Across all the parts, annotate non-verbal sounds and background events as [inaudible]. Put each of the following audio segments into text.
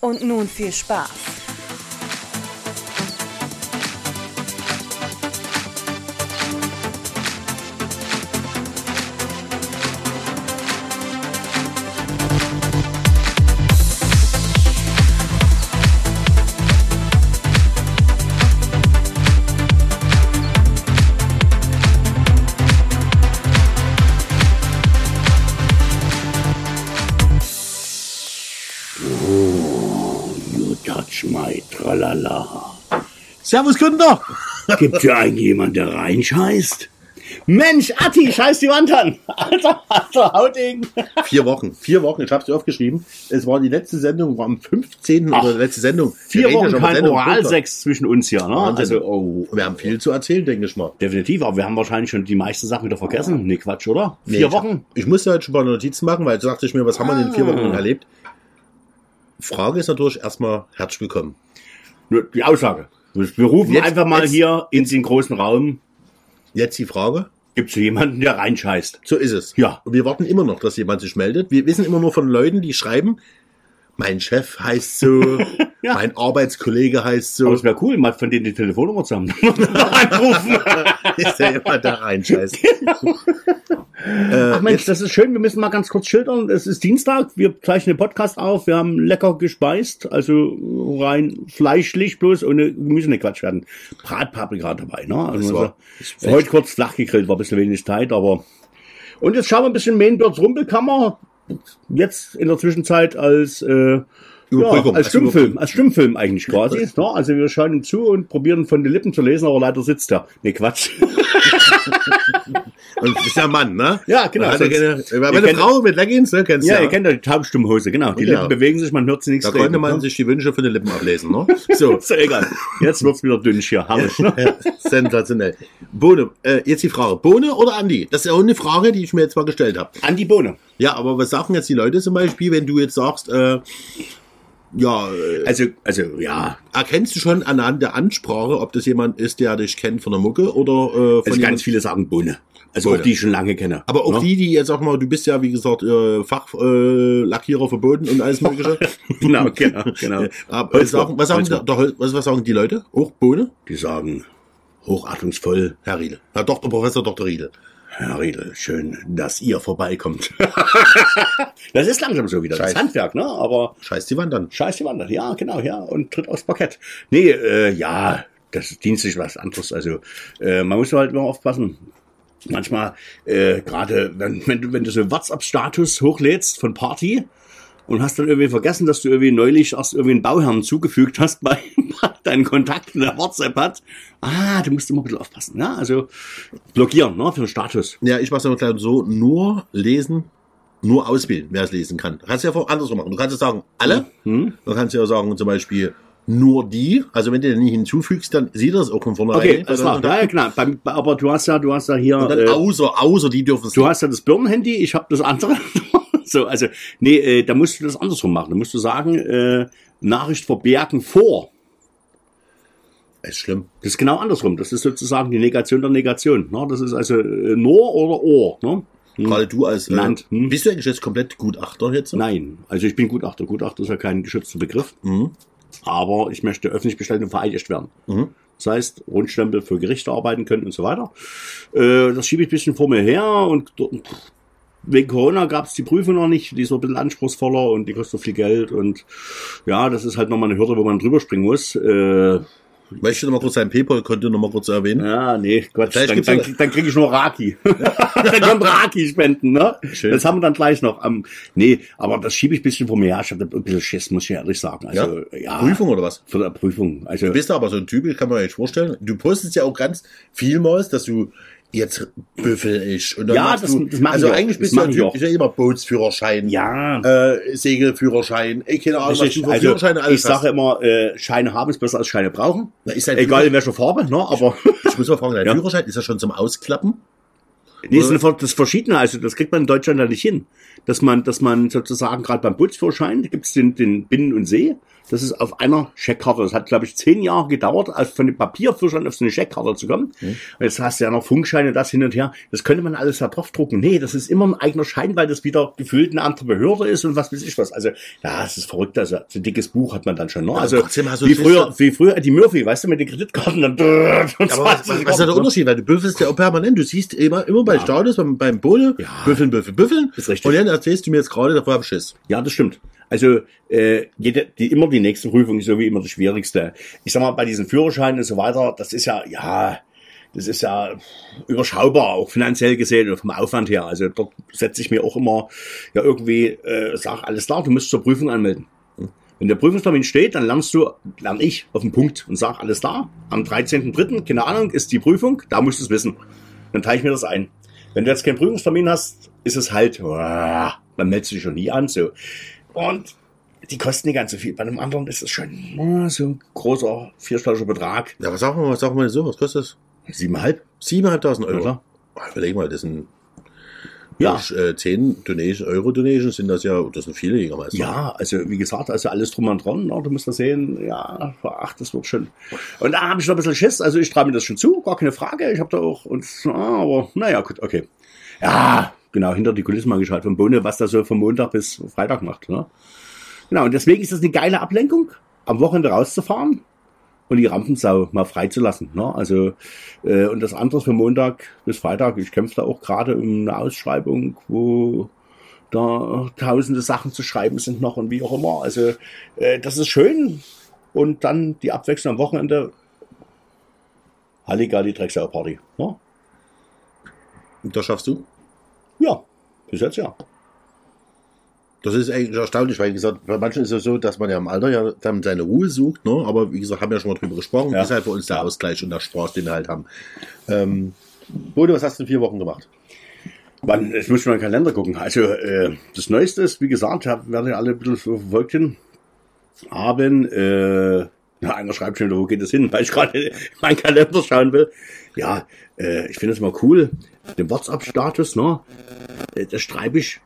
Und nun viel Spaß. Servus Günther. [laughs] Gibt ja eigentlich jemand, der Reinsch heißt? Mensch, Atti, scheiß die Wand an. Alter, alter Hautegen. Vier Wochen, vier Wochen, ich hab's dir aufgeschrieben. Es war die letzte Sendung, war am 15. Ach, oder letzte Sendung. Vier Wochen kein Sendung Oralsex zwischen uns hier, ne? Wahnsinn. Also, oh, Wir haben viel zu erzählen, denke ich mal. definitiv, aber wir haben wahrscheinlich schon die meisten Sachen wieder vergessen. Nee, Quatsch, oder? Nee, Vier ich- Wochen? Ich musste halt schon paar Notizen machen, weil so dachte ich mir, was haben wir in vier Ah. Wochen erlebt? Frage ist natürlich erstmal herzlich willkommen. Nur Die Aussage. Wir rufen Jetzt- einfach mal jetzt- hier in den großen Raum. Jetzt die Frage. Gibt es jemanden, der Reinsch heißt? So ist es. Ja. Und wir warten immer noch, dass jemand sich meldet. Wir wissen immer nur von Leuten, die schreiben, mein Chef heißt so, [laughs] Ja. mein Arbeitskollege heißt so. Aber es wäre cool, mal von denen die Telefonnummer zu haben. [laughs] Anrufen. [laughs] ist ja immer da rein, scheiße. Ach Mensch, das ist schön. Wir müssen mal ganz kurz schildern. Es ist Dienstag. Wir zeichnen den Podcast auf. Wir haben lecker gespeist. Also rein fleischlich bloß ohne Gemüse nicht Quatsch werden. Bratpaprika dabei, ne? Also Das war- also, heute kurz flach gegrillt, war ein bisschen wenig Zeit, aber. Und jetzt schauen wir ein bisschen Mainbirds Rumpelkammer. Jetzt in der Zwischenzeit als, äh, Überbrückung. als Als Stummfilm, als Stummfilm eigentlich quasi. Ne? Also wir schauen ihm zu und probieren von den Lippen zu lesen, aber leider sitzt er. Nee, Quatsch. [laughs] Und das ist ja Mann, ne? Ja, genau. Sonst- keine, meine kennt- Frau mit Leggings, ne? Kennst du Ja, ihr kennt ja die Taubstummhose, genau. Die Ja. Lippen bewegen sich, man hört sie nichts Da konnte reden, man ne? sich die Wünsche von den Lippen ablesen, ne? [laughs] So. Ist ja egal. Jetzt wird's wieder dünn hier. Herrlich, ne? Ja, sensationell. Bohne, äh, jetzt die Frage. Bohne oder Andi? Das ist ja auch eine Frage, die ich mir jetzt mal gestellt habe. An die Bohne. Ja, aber was sagen jetzt die Leute zum Beispiel, wenn du jetzt sagst, äh, ja, äh, Also, also, ja. erkennst du schon anhand der Ansprache, ob das jemand ist, der dich kennt von der Mucke oder äh, von Also ganz viele sagen Bohne. Also Bohne. auch die ich schon lange kenne. Aber auch ne? die, die jetzt sag mal, du bist ja, wie gesagt, äh, Fachlackierer äh, verboten und alles mögliche. [laughs] Genau, genau, genau. [laughs] Aber sagen, was, sagen, der, was, was sagen die Leute? Auch Bohne? Die sagen, hochachtungsvoll, Herr Riedel. Herr Dr. Professor Dr. Riedel. Herr Riedel, schön, dass ihr vorbeikommt. [laughs] das ist langsam so wieder, das Scheiß. Handwerk, ne? Aber Scheiß die Wand an. Scheiß die Wandert, ja, genau, ja, und tritt aufs Parkett. Nee, äh, ja, das ist dienstlich was anderes. Also, äh, man muss halt immer aufpassen. Manchmal, äh, gerade wenn, wenn du, wenn du so WhatsApp-Status hochlädst von Party und hast dann irgendwie vergessen, dass du irgendwie neulich erst irgendwie einen Bauherrn zugefügt hast bei, bei [laughs] deinen Kontakten, der WhatsApp hat. Ah, du musst immer ein bisschen aufpassen, ne? Also, blockieren, ne, für den Status. Ja, ich mach's aber so, nur lesen, nur auswählen, wer es lesen kann. Du kannst ja auch andersrum machen. Du kannst ja sagen, alle. Hm? Du kannst ja sagen, zum Beispiel, nur die. Also wenn du den nicht hinzufügst, dann sieht er es auch von vornherein. Okay, nicht. das Und war, ja, ja, klar. Beim, aber du hast ja, du hast ja hier, und dann äh, außer, außer die dürfen es Du hast ja das Birnenhandy, ich habe das andere. [laughs] so, also, nee, äh, da musst du das andersrum machen. Da musst du sagen, äh, Nachricht verbergen vor. ist schlimm. Das ist genau andersrum. Das ist sozusagen die Negation der Negation. Ne? Das ist also äh, nur oder or. Ne? Gerade du als, äh, Land, hm. bist du eigentlich jetzt komplett Gutachter jetzt? Nein, also ich bin Gutachter. Gutachter ist ja kein geschützter Begriff. Mhm. Aber ich möchte öffentlich bestellt und vereidigt werden. Mhm. Das heißt, Rundstempel für Gerichte arbeiten können und so weiter. Äh, das schiebe ich ein bisschen vor mir her und wegen Corona gab es die Prüfung noch nicht. Die ist so ein bisschen anspruchsvoller und die kostet viel Geld. Und ja, das ist halt nochmal eine Hürde, wo man drüber springen muss. Äh, Möchtest du noch mal kurz dein PayPal-Konto noch mal kurz erwähnen? ja, nee, Quatsch. Vielleicht Dann, dann, dann kriege ich nur Raki. [laughs] [laughs] dann kommt Raki spenden, ne? Schön. Das haben wir dann gleich noch. am nee, aber das schiebe ich ein bisschen vor mir her. Ich habe ein bisschen Schiss, muss ich ehrlich sagen. Also, ja. Prüfung oder was? Für die Prüfung. Also, Du bist aber so ein Typ, ich kann mir echt vorstellen. Du postest ja auch ganz vielmals, dass du jetzt büffel ich. Und dann Ja, das- du, das also ich eigentlich bist du ja, ich typ, ja immer Bootsführerschein, Ja. äh, Segelführerschein, ich keine Ahnung, was Richtig. du für Also, Führerscheine ich alles sage hast. immer, äh, Scheine haben ist besser als Scheine brauchen. Na, ist dein Egal in welcher Farbe, ne? aber Ich muss mal fragen, dein [laughs] Ja. Führerschein ist ja schon zum Ausklappen? Nee, das ist das Verschiedene. Also das kriegt man in Deutschland ja nicht hin. Dass man, dass man sozusagen gerade beim Bootsführerschein gibt es den, den Binnen- und See. Das ist auf einer Scheckkarte. Das hat, glaube ich, zehn Jahre gedauert, als von dem Papierführerschein auf so eine Scheckkarte zu kommen. Und jetzt hast du ja noch Funkscheine, das hin und her. Das könnte man alles da drauf drucken. Nee, das ist immer ein eigener Schein, weil das wieder gefühlt eine andere Behörde ist und was weiß ich was. Also, ja, es ist verrückt. Also, so ein dickes Buch hat man dann schon. Ne? Also, wie früher, wie früher Eddie Murphy, weißt du, mit den Kreditkarten dann. Aber [laughs] was, was, was ist da der ne? Unterschied? Weil du büffelst ja auch permanent. Du siehst immer, immer bei Status, beim, beim Bohle, Ja. büffeln, büffeln, büffeln. Ist richtig. Und dann erzählst du mir jetzt gerade, davor hab ich Schiss. Ja, das stimmt. Also äh, jede, die, immer die nächste Prüfung ist so wie immer die schwierigste. Ich sag mal, bei diesen Führerscheinen und so weiter, das ist ja, ja, das ist ja überschaubar, auch finanziell gesehen und vom Aufwand her. Also dort setze ich mir auch immer ja irgendwie, äh, sag alles klar, du musst zur Prüfung anmelden. Wenn der Prüfungstermin steht, dann lernst du, lerne ich auf den Punkt und sag alles da. Am 13.3., keine Ahnung, ist die Prüfung, da musst du es wissen. Dann teile ich mir das ein. Wenn du jetzt keinen Prüfungstermin hast, ist es halt, meldest du dich schon nie an. So. Und die kosten nicht ganz so viel. Bei einem anderen ist es schon so ein großer vierstelliger Betrag. Ja, was sagen wir, was sagen wir denn so? Was kostet das? Siebeneinhalb? Siebeneinhalbtausend Euro. Ja, überleg mal, das sind Ja. durch, äh, 10 Donation, Euro Donations sind das ja, das sind viele Jägermeister. Ja, also wie gesagt, also alles drum und dran, ne, du musst das sehen, ja, ach, das wird schon. Und da habe ich noch ein bisschen Schiss, also ich traue mir das schon zu, gar keine Frage, ich habe da auch, und, aber naja, gut, okay. Ja, genau, hinter die Kulissen mal geschaut vom Bohne, was da so von Montag bis Freitag macht. Ne? Genau, und deswegen ist das eine geile Ablenkung, am Wochenende rauszufahren und die Rampensau mal freizulassen. Ne? Also, äh, und das andere für Montag bis Freitag, ich kämpfe da auch gerade um eine Ausschreibung, wo da tausende Sachen zu schreiben sind noch und wie auch immer. Also äh, das ist schön. Und dann die Abwechslung am Wochenende. Halligalli Drecksau-Party. Ja? Und das schaffst du? ja, bis jetzt ja. Das ist eigentlich erstaunlich, weil, wie gesagt, bei manchen ist es so, dass man ja im Alter ja dann seine Ruhe sucht, ne? aber wie gesagt, haben wir ja schon mal drüber gesprochen, Ja. ist halt für uns der Ausgleich und der Spaß, den wir halt haben. Ähm, Bode, was hast du in vier Wochen gemacht? Wann, ich muss mal in den Kalender gucken. Also äh, das Neueste ist, wie gesagt, hab, werden ja alle ein bisschen verfolgt hin. Haben, äh, na, einer schreibt schon, wo geht es hin, [laughs] weil ich gerade in meinen Kalender schauen will. Ja, äh, ich finde es mal cool. Den WhatsApp-Status, ne? äh, Das schreibe ich.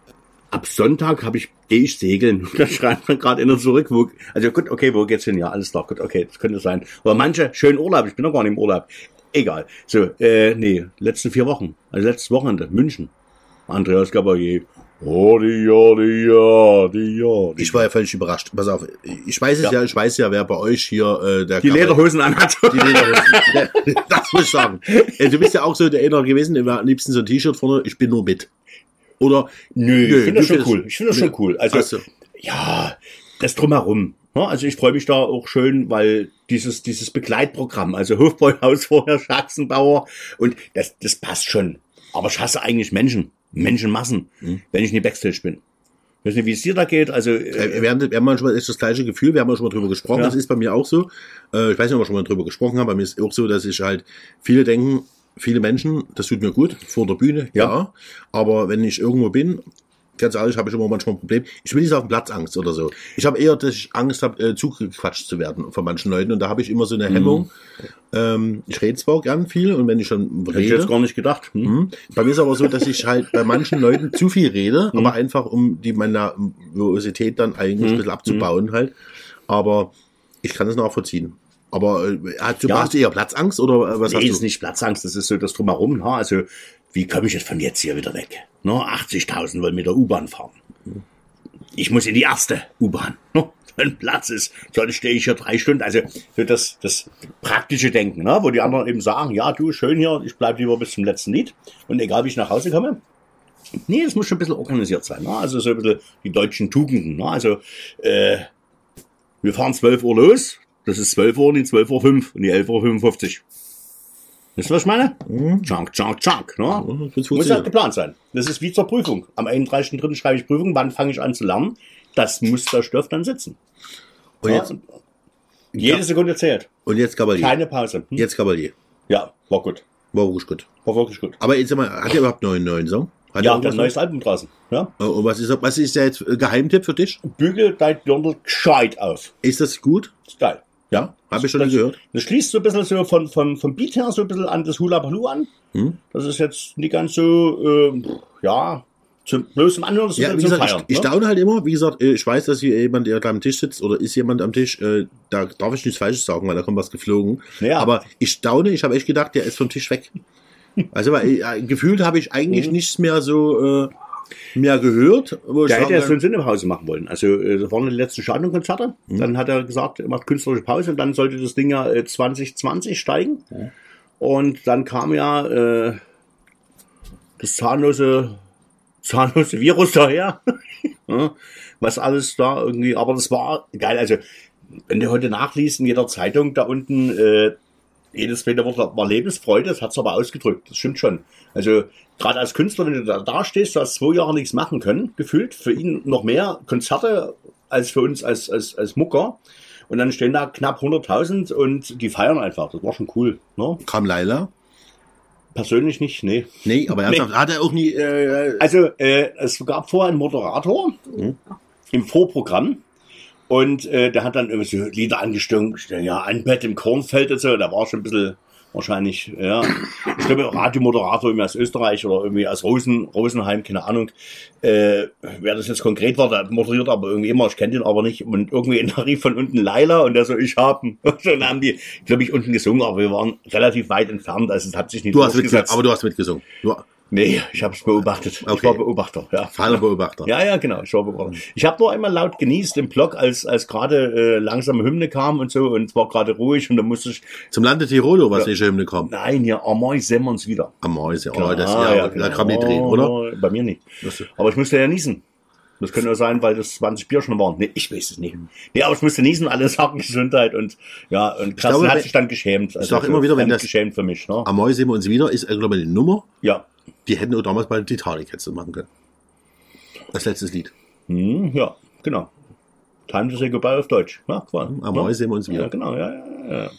Ab Sonntag habe ich, gehe ich segeln. [laughs] Da schreibt man gerade einer zurück, wo, also gut, okay, wo geht's hin? Ja, alles klar, gut, okay, das könnte sein. Aber manche, schönen Urlaub, ich bin noch gar nicht im Urlaub. Egal. So, äh, nee, letzten vier Wochen, also letztes Wochenende, München. Andreas Gabalier. Oh, die, ja, die, ja, die, ja. Die, Ich war ja völlig überrascht. Pass auf, ich weiß es ja, Ja. ich weiß ja, wer bei euch hier äh, der die Kapell- Lederhosen anhat. Die Lederhosen. [laughs] das muss ich sagen. Äh, Du bist ja auch so der einer gewesen, der am liebsten so ein T-Shirt vorne, ich bin nur mit. Oder? Nö, ich finde das schon cool. Ich finde das schon cool. Also, Ach so. ja, das drumherum. Ja, also ich freue mich da auch schön, weil dieses, dieses Begleitprogramm, also Hofbräuhaus [laughs] vorher, Schaxenbauer, und das, das passt schon. Aber ich hasse eigentlich Menschen, Menschenmassen, wenn ich nicht Backstage bin. Ich weiß nicht, wie es dir da geht, also, Äh, Wir haben, wir haben manchmal ist das gleiche Gefühl, wir haben ja schon mal drüber gesprochen, Ja. das ist bei mir auch so. Äh, ich weiß nicht, ob wir schon mal drüber gesprochen haben, bei mir ist auch so, dass ich halt, viele denken, viele Menschen, das tut mir gut, vor der Bühne, ja. Ja. Aber wenn ich irgendwo bin, ganz ehrlich, habe ich immer manchmal ein Problem. Ich will nicht sagen Platzangst oder so. Ich habe eher, dass ich Angst habe, äh, zugequatscht zu werden von manchen Leuten und da habe ich immer so eine Hemmung. Ähm, ich rede zwar gern viel und wenn ich schon hätte ich rede, jetzt gar nicht gedacht. Hm? Mhm. Bei mir ist aber so, dass ich halt bei manchen Leuten zu viel rede, aber einfach um die meine Nervosität dann eigentlich ein bisschen abzubauen halt. Aber ich kann es nachvollziehen. Aber äh, hast du, Ja. hast du eher Platzangst oder äh, was Nee, hast ist du? nicht Platzangst, das ist so das Drumherum. Ne? Also, wie komme ich jetzt von jetzt hier wieder weg? Ne? 80.000 wollen mit der U-Bahn fahren. Ich muss in die erste U-Bahn. Ne? [laughs] Wenn Platz ist, sonst stehe ich hier drei Stunden. Also, so das, das praktische Denken, ne? wo die anderen eben sagen, ja, du, schön hier, ich bleib lieber bis zum letzten Lied. Und egal, wie ich nach Hause komme. Nee, es muss schon ein bisschen organisiert sein. Ne? Also so ein bisschen die deutschen Tugenden. Ne? Also, äh, wir fahren 12 Uhr los. Das ist 12 Uhr und die 12 Uhr 5 und die 11 Uhr 55. Wisst ihr, was ich meine? Chunk, chunk, chunk. Ne? Mhm, Muss ja geplant sein. Das ist wie zur Prüfung. Am 31.3. schreibe ich Prüfung. Wann fange ich an zu lernen? Das muss der Stoff dann sitzen. Und Ja, jetzt, Jede Sekunde zählt. und jetzt Kavalier. Keine Pause. Hm? Jetzt Kavalier. Ja, war gut. War wirklich gut. War wirklich gut. Aber jetzt mal, hat er überhaupt einen neuen, neuen Song? Hat Ja, der neues Album draußen. Ja. Und was ist, was ist der jetzt äh, Geheimtipp für dich? Bügel dein Dirndl gescheit auf. Ist das gut? Ist geil. Ja, habe ich schon das, gehört. Das schließt so ein bisschen so von, von, vom Beat her so ein bisschen an das Hula Baloo an. Hm? Das ist jetzt nicht ganz so, äh, ja, zum, bloß zum Anhören, Ja, wie gesagt, Feiern. ich, ich ne? staune halt immer, wie gesagt, äh, ich weiß, dass hier jemand, der da am Tisch sitzt oder ist jemand am Tisch, äh, da darf ich nichts Falsches sagen, weil da kommt was geflogen. Ja. Aber ich staune, ich habe echt gedacht, der ist vom Tisch weg. Also, weil äh, gefühlt habe ich eigentlich nichts mehr so äh, mehr gehört. Der hätte ja sagen so eine Sinnepause machen wollen. Also, äh, das waren die letzten Stadionkonzerte. Mhm. Dann hat er gesagt, er macht künstlerische Pause und dann sollte das Ding ja äh, 2020 steigen. Und dann kam ja äh, das zahnlose, zahnlose Virus daher. [laughs] ja, was alles da irgendwie, aber das war geil. Also, wenn du heute nachliest in jeder Zeitung da unten, äh, jedes zweite Wort war Lebensfreude, das hat's aber ausgedrückt. Das stimmt schon. Also, gerade als Künstler, wenn du da, da stehst, du hast zwei Jahre nichts machen können, gefühlt. Für ihn noch mehr Konzerte als für uns als, als, als Mucker. Und dann stehen da knapp 100.000 und die feiern einfach. Das war schon cool. Ne? Kam Laila? Persönlich nicht, nee. Nee, aber ernsthaft, hat er auch nie, äh, Also, äh, es gab vorher einen Moderator im Vorprogramm. Und äh, der hat dann irgendwie so Lieder angestimmt, ja, ein Bett im Kornfeld und so. Da war schon ein bisschen wahrscheinlich, ja. Ich glaube, Radiomoderator irgendwie aus Österreich oder irgendwie aus Rosen, Rosenheim, keine Ahnung. Äh, wer das jetzt konkret war, der moderiert aber irgendwie immer, ich kenne den aber nicht. Und irgendwie in der rief von unten Laila und der so, ich haben. [laughs] Und dann haben die, glaube ich, unten gesungen, aber wir waren relativ weit entfernt, also es hat sich nicht du hast mitgesungen, aber du hast mitgesungen. Du, Nee, ich habe es beobachtet. Ich Okay. war Beobachter, ja. Fahnerbeobachter. Ja, ja, genau. Ich war Beobachter. Ich habe nur einmal laut genießt im Blog, als, als gerade äh, langsame Hymne kam und so und es war gerade ruhig und dann musste ich, Zum Lande Tirolo, was nicht Hymne kommt. nein, hier, Amoi sehen wir uns wieder. Am Mäuse, oh, Ah, das, ja, genau. da kann man nicht drehen, oder? Bei mir nicht. Aber ich musste ja niesen. Das könnte ja sein, weil das 20 Bier schon waren. Nee, ich weiß es nicht. Nee, aber ich musste niesen, alle [laughs] sagen Gesundheit und ja, und Kerstin glaube, hat sich dann geschämt. Also sag immer wieder, wenn das- geschämt für mich, ne? Am Mäuse sehen wir uns wieder, ist, äh, glaube ich, eine Nummer. Ja. Die hätten auch damals bei Titanic hättest du machen können. Das letzte Lied. Hm, ja, genau. Time to say goodbye auf Deutsch. Ja, klar. Am Ja. Sehen wir uns Ja, wieder. genau, ja, ja, ja.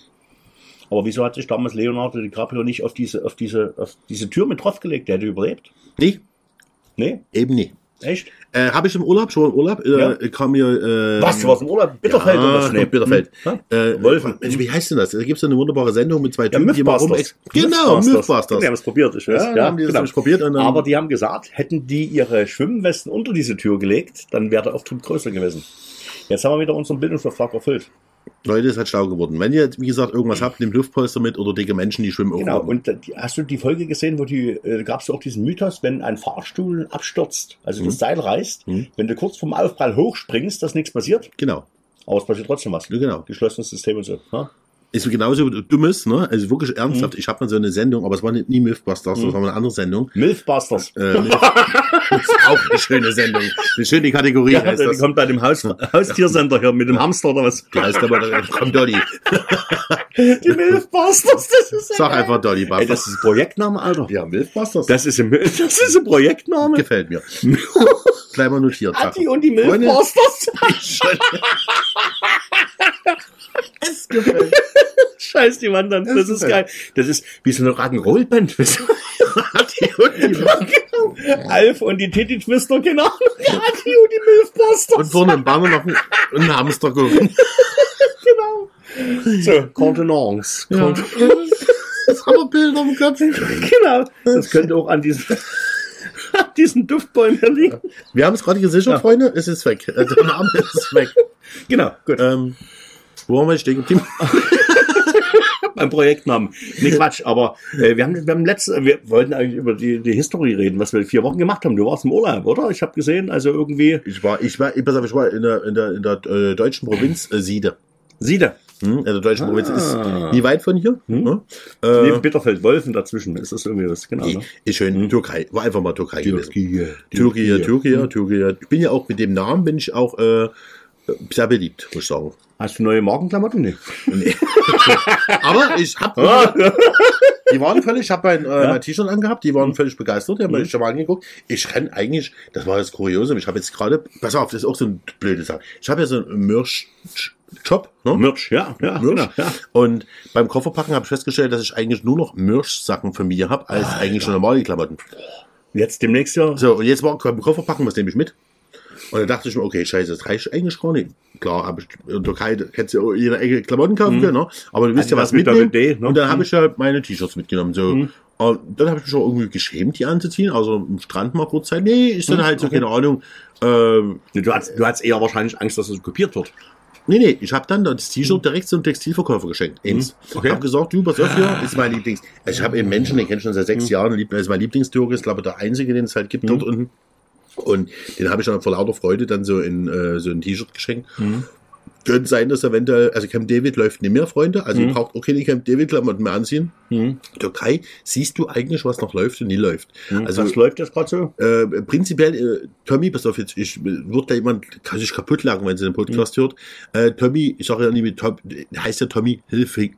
Aber wieso hat sich damals Leonardo DiCaprio nicht auf diese, auf diese, auf diese Tür mit draufgelegt? Der hätte überlebt. Nee, Nee? eben nie. Echt? Äh, Habe ich im Urlaub, schon im Urlaub, Ja. äh, kam mir... Äh, Was? Du warst im Urlaub? Bitterfeld ja, oder was? Nee, Bitterfeld. Hm? Äh, Wolfen. Mensch, Wie heißt denn das? Da gibt es eine wunderbare Sendung mit zwei Ja, Typen, die mal rum... Genau, Mythbusters. Die haben es probiert, ich weiß. Ja, haben die das nämlich probiert und dann- Aber die haben gesagt, hätten die ihre Schwimmwesten unter diese Tür gelegt, dann wäre der Auftritt größer gewesen. Jetzt haben wir wieder unseren Bildungsauftrag erfüllt. Leute, ist halt schlau geworden. Wenn ihr, wie gesagt, irgendwas habt, nehmt Luftpolster mit oder dicke Menschen, die schwimmen Genau, irgendwo. und die, hast du die Folge gesehen, wo die, äh, gab es auch diesen Mythos, wenn ein Fahrstuhl abstürzt, also Mhm. das Seil reißt, wenn du kurz vom Aufprall hochspringst, dass nichts passiert, Genau. aber es passiert trotzdem was. Genau. Geschlossenes System und so. Ne? Ist genauso dummes, ne? Also wirklich ernsthaft. Mhm. Ich habe mal so eine Sendung, aber es war nicht, nie Mythbusters, das war mal eine andere Sendung. Milfbusters. Äh, Myth- [laughs] das ist auch eine schöne Sendung. Eine schöne Kategorie Ja, heißt die das. kommt bei dem Haus, Haustiersender hier mit dem Hamster oder was. Die heißt aber, äh, komm Dolly. Die Milfbusters, das ist Sag einfach Dolly Ey, Buster. das ist ein Projektname, Alter. Ja, Mythbusters. Das ist ein, das ist ein Projektname. gefällt mir. [laughs] Gleich mal notiert. Adi und die Milfbusters. [laughs] Es gefällt. [laughs] Scheiß die Wand an. Das Das ist geil. Das ist wie so eine Rock'n'Roll-Band. Genau. [laughs] Alf und die Titty Twister, genau. [laughs] Adi und die Milfbusters. Und vorne im Banner noch ein, ein Hamster genau. So, Contenance. Ja. Das haben wir Bilder im Kopf. Genau. Das könnte auch an diesen, an diesen Duftbäumen liegen. Wir haben es gerade gesichert, Ja. Freunde. Es ist weg. Äh, Der Name ist weg. Genau, gut. Ähm, wo haben wir stehen geblieben? Beim Projektnamen. Nee, Quatsch, aber äh, wir haben, wir haben letzte, wir wollten eigentlich über die, die History reden, was wir vier Wochen gemacht haben. Du warst im Urlaub, oder? Ich habe gesehen, also irgendwie Ich war, ich war, ich, pass auf, ich war in der, in der, in der äh, deutschen Provinz äh, Siede. Siede. Hm? In der deutschen Provinz ist nie weit von hier. Ne? Neben Äh, Bitterfeld, Wolfen dazwischen. Ist das irgendwie das, genau. Ne? ist schön. Türkei. War einfach mal. Türkei. Türkei, Türkei, Türkei. Ich bin ja auch mit dem Namen bin ich auch äh, sehr beliebt, muss ich sagen. Hast du neue Markenklamotten? Nee. [laughs] Aber ich habe Ah, Die waren völlig, ich habe mein, äh, Ja. mein T-Shirt angehabt, die waren völlig begeistert, die haben mich schon mal angeguckt. Ich renn eigentlich, das war das Kuriose, ich habe jetzt gerade, pass auf, das ist auch so ein blöde Sache. Ich habe ja so ein Merch, Job. Ne? Merch, ja, ja, Merch. genau, ja. Und beim Kofferpacken habe ich festgestellt, dass ich eigentlich nur noch Merch-Sachen von mir habe, als eigentlich schon normale Klamotten. Jetzt demnächst ja. So, und jetzt war beim Kofferpacken, was nehme ich mit? Und dann dachte ich mir, okay, scheiße, das reicht eigentlich gar nicht. Klar, habe ich in der Türkei, hättest du ja jede Ecke Klamotten kaufen können, ne? aber du wisst ja, Also was mit mitnehmen. Doppel-D, ne? Und dann habe ich ja meine T-Shirts mitgenommen. So. Und dann habe ich mich auch irgendwie geschämt, die anzuziehen. Also am Strand mal kurz Zeit. Nee, ist dann halt so, keine Ahnung. Ähm, Du hast, du hast eher wahrscheinlich Angst, dass es kopiert wird. Nee, nee, ich habe dann das T-Shirt direkt zum Textilverkäufer geschenkt. Eins. Okay. Ich habe gesagt, du, pass auf hier, ist mein Lieblings. Also ich habe einen Menschen, den kenne ich schon seit sechs Jahren, lieb- ist mein Lieblingstürke, ist glaube ich der einzige, den es halt gibt dort unten. Und den habe ich dann vor lauter Freude dann so in äh, so ein T-Shirt geschenkt. Könnte sein, dass eventuell, also Camp David läuft nicht mehr, Freunde. Also ihr braucht auch keine Camp David Klamotten mehr anziehen. Türkei, siehst du eigentlich, was noch läuft und nie läuft. Also was läuft jetzt gerade so? äh, prinzipiell, äh, Tommy, pass auf jetzt, ich wird da jemand, kann sich kaputt lachen, wenn sie den Podcast hört. Äh, Tommy, ich sage ja nie mit Tom, heißt ja Tommy Hilfig.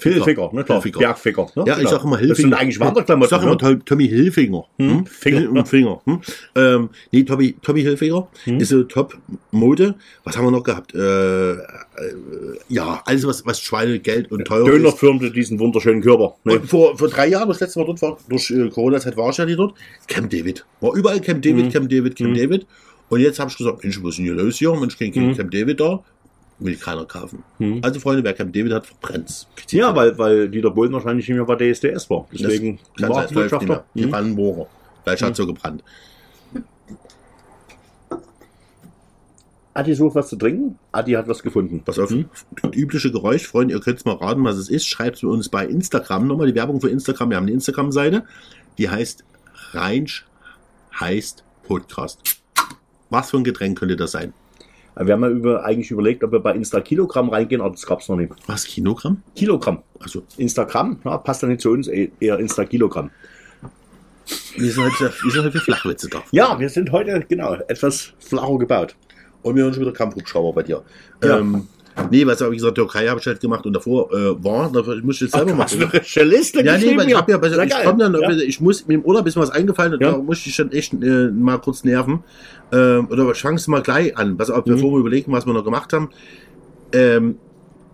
Hilfiger, ne? Klar. Hilfiger. Bergficker. Ne? Ja, ich Genau. sag immer Hilfiger. Das sind eigentlich Ich Wanderklamotten. sag immer ne? Tom- Tommy Hilfiger. Hm? Finger. Finger. Finger. Hm? Ähm, nee, Tommy, Tommy Hilfiger Hm? ist so Top-Mode. Was haben wir noch gehabt? Äh, äh, ja, alles, was, was Schweinegeld und teuer Döner ist. firmte diesen wunderschönen Körper. Ne? Und vor, vor drei Jahren, das letzte Mal dort war, durch äh, Corona-Zeit war ich ja nicht dort, Camp David. War überall Camp. David, Camp David, Camp David. Und jetzt habe ich gesagt, Mensch, was ist denn hier los hier? Mensch, kein Mhm. Camp David da. Will keiner kaufen. Also, Freunde, wer Camp David hat, verbrennt's. Ja, weil, weil Dieter Bohlen wahrscheinlich nicht mehr bei DSDS war. Deswegen kann war es. Wirtschafter. Die Brandenburger. Vielleicht hat so gebrannt. Adi sucht was zu trinken. Adi hat was gefunden. Pass auf, das übliche Geräusch, Freunde, ihr könnt mal raten, was es ist. Schreibt mir uns bei Instagram nochmal die Werbung für Instagram. Wir haben eine Instagram-Seite, die heißt Reinsch heißt Podcast. Was für ein Getränk könnte das sein? Wir haben ja über, eigentlich überlegt, ob wir bei Insta Kilogramm reingehen, aber das gab's noch nicht. Was, Kilogramm? Kilogramm. Also, Instagramm, ja, passt ja nicht zu uns, eh- eher Insta Kilogramm. wir sind heute, wir sind heute für Flachwitze da. Ja, wir sind heute, genau, etwas flacher gebaut. Und wir hören schon wieder Kampfhubschrauber bei dir. Ja. Ähm, nee, was habe ich gesagt, Türkei habe ich halt gemacht und davor äh, war, ich muss jetzt selber du machen. eine richtige Liste Ja, nee, weil ich habe ja, Sehr ich geil. komm dann, Ja. ich muss, mit dem Urlaub ist mir was eingefallen und Ja. da muss ich schon echt äh, mal kurz nerven. Ähm, oder ich fange es mal gleich an, was, Mhm. bevor wir überlegen, was wir noch gemacht haben. Ähm,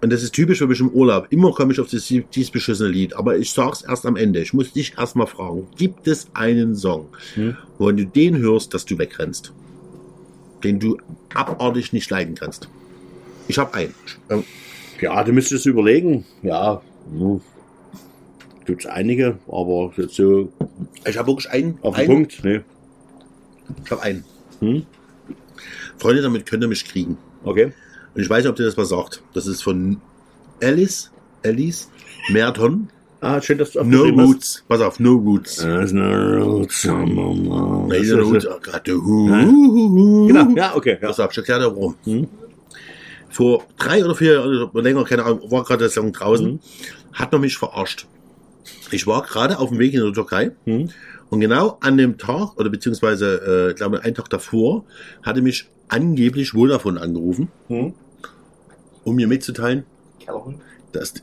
und das ist typisch für mich im Urlaub. Immer komme ich auf das, dieses beschissene Lied, aber ich sag's erst am Ende. Ich muss dich erst mal fragen, gibt es einen Song, Mhm. wo du den hörst, dass du wegrennst? Den du abartig nicht leiden kannst. Ich habe einen. Ähm, Ja, du müsstest überlegen. Ja, gibt es einige, aber jetzt so Ich habe wirklich einen. auf den einen Punkt. Nee. Ich habe einen. Hm? Freunde, damit könnt ihr mich kriegen. Okay. Und ich weiß nicht, ob dir das was sagt. Das ist von Alice, Alice Merton. Ah, schön, dass du No aufgeschrieben hast. Roots. Pass auf, No Roots. There's no roots. Nee, Das no Roots. Oh Hu. Genau, ja, okay. Ja. Pass auf, ich erkläre dir warum. Vor drei oder vier oder länger, keine Ahnung, war gerade der Song draußen, hat man mich verarscht. Ich war gerade auf dem Weg in die Türkei Mhm. und genau an dem Tag, oder beziehungsweise, äh, ich glaube, einen Tag davor, hatte mich angeblich Vodafone angerufen, Mhm. um mir mitzuteilen, dass,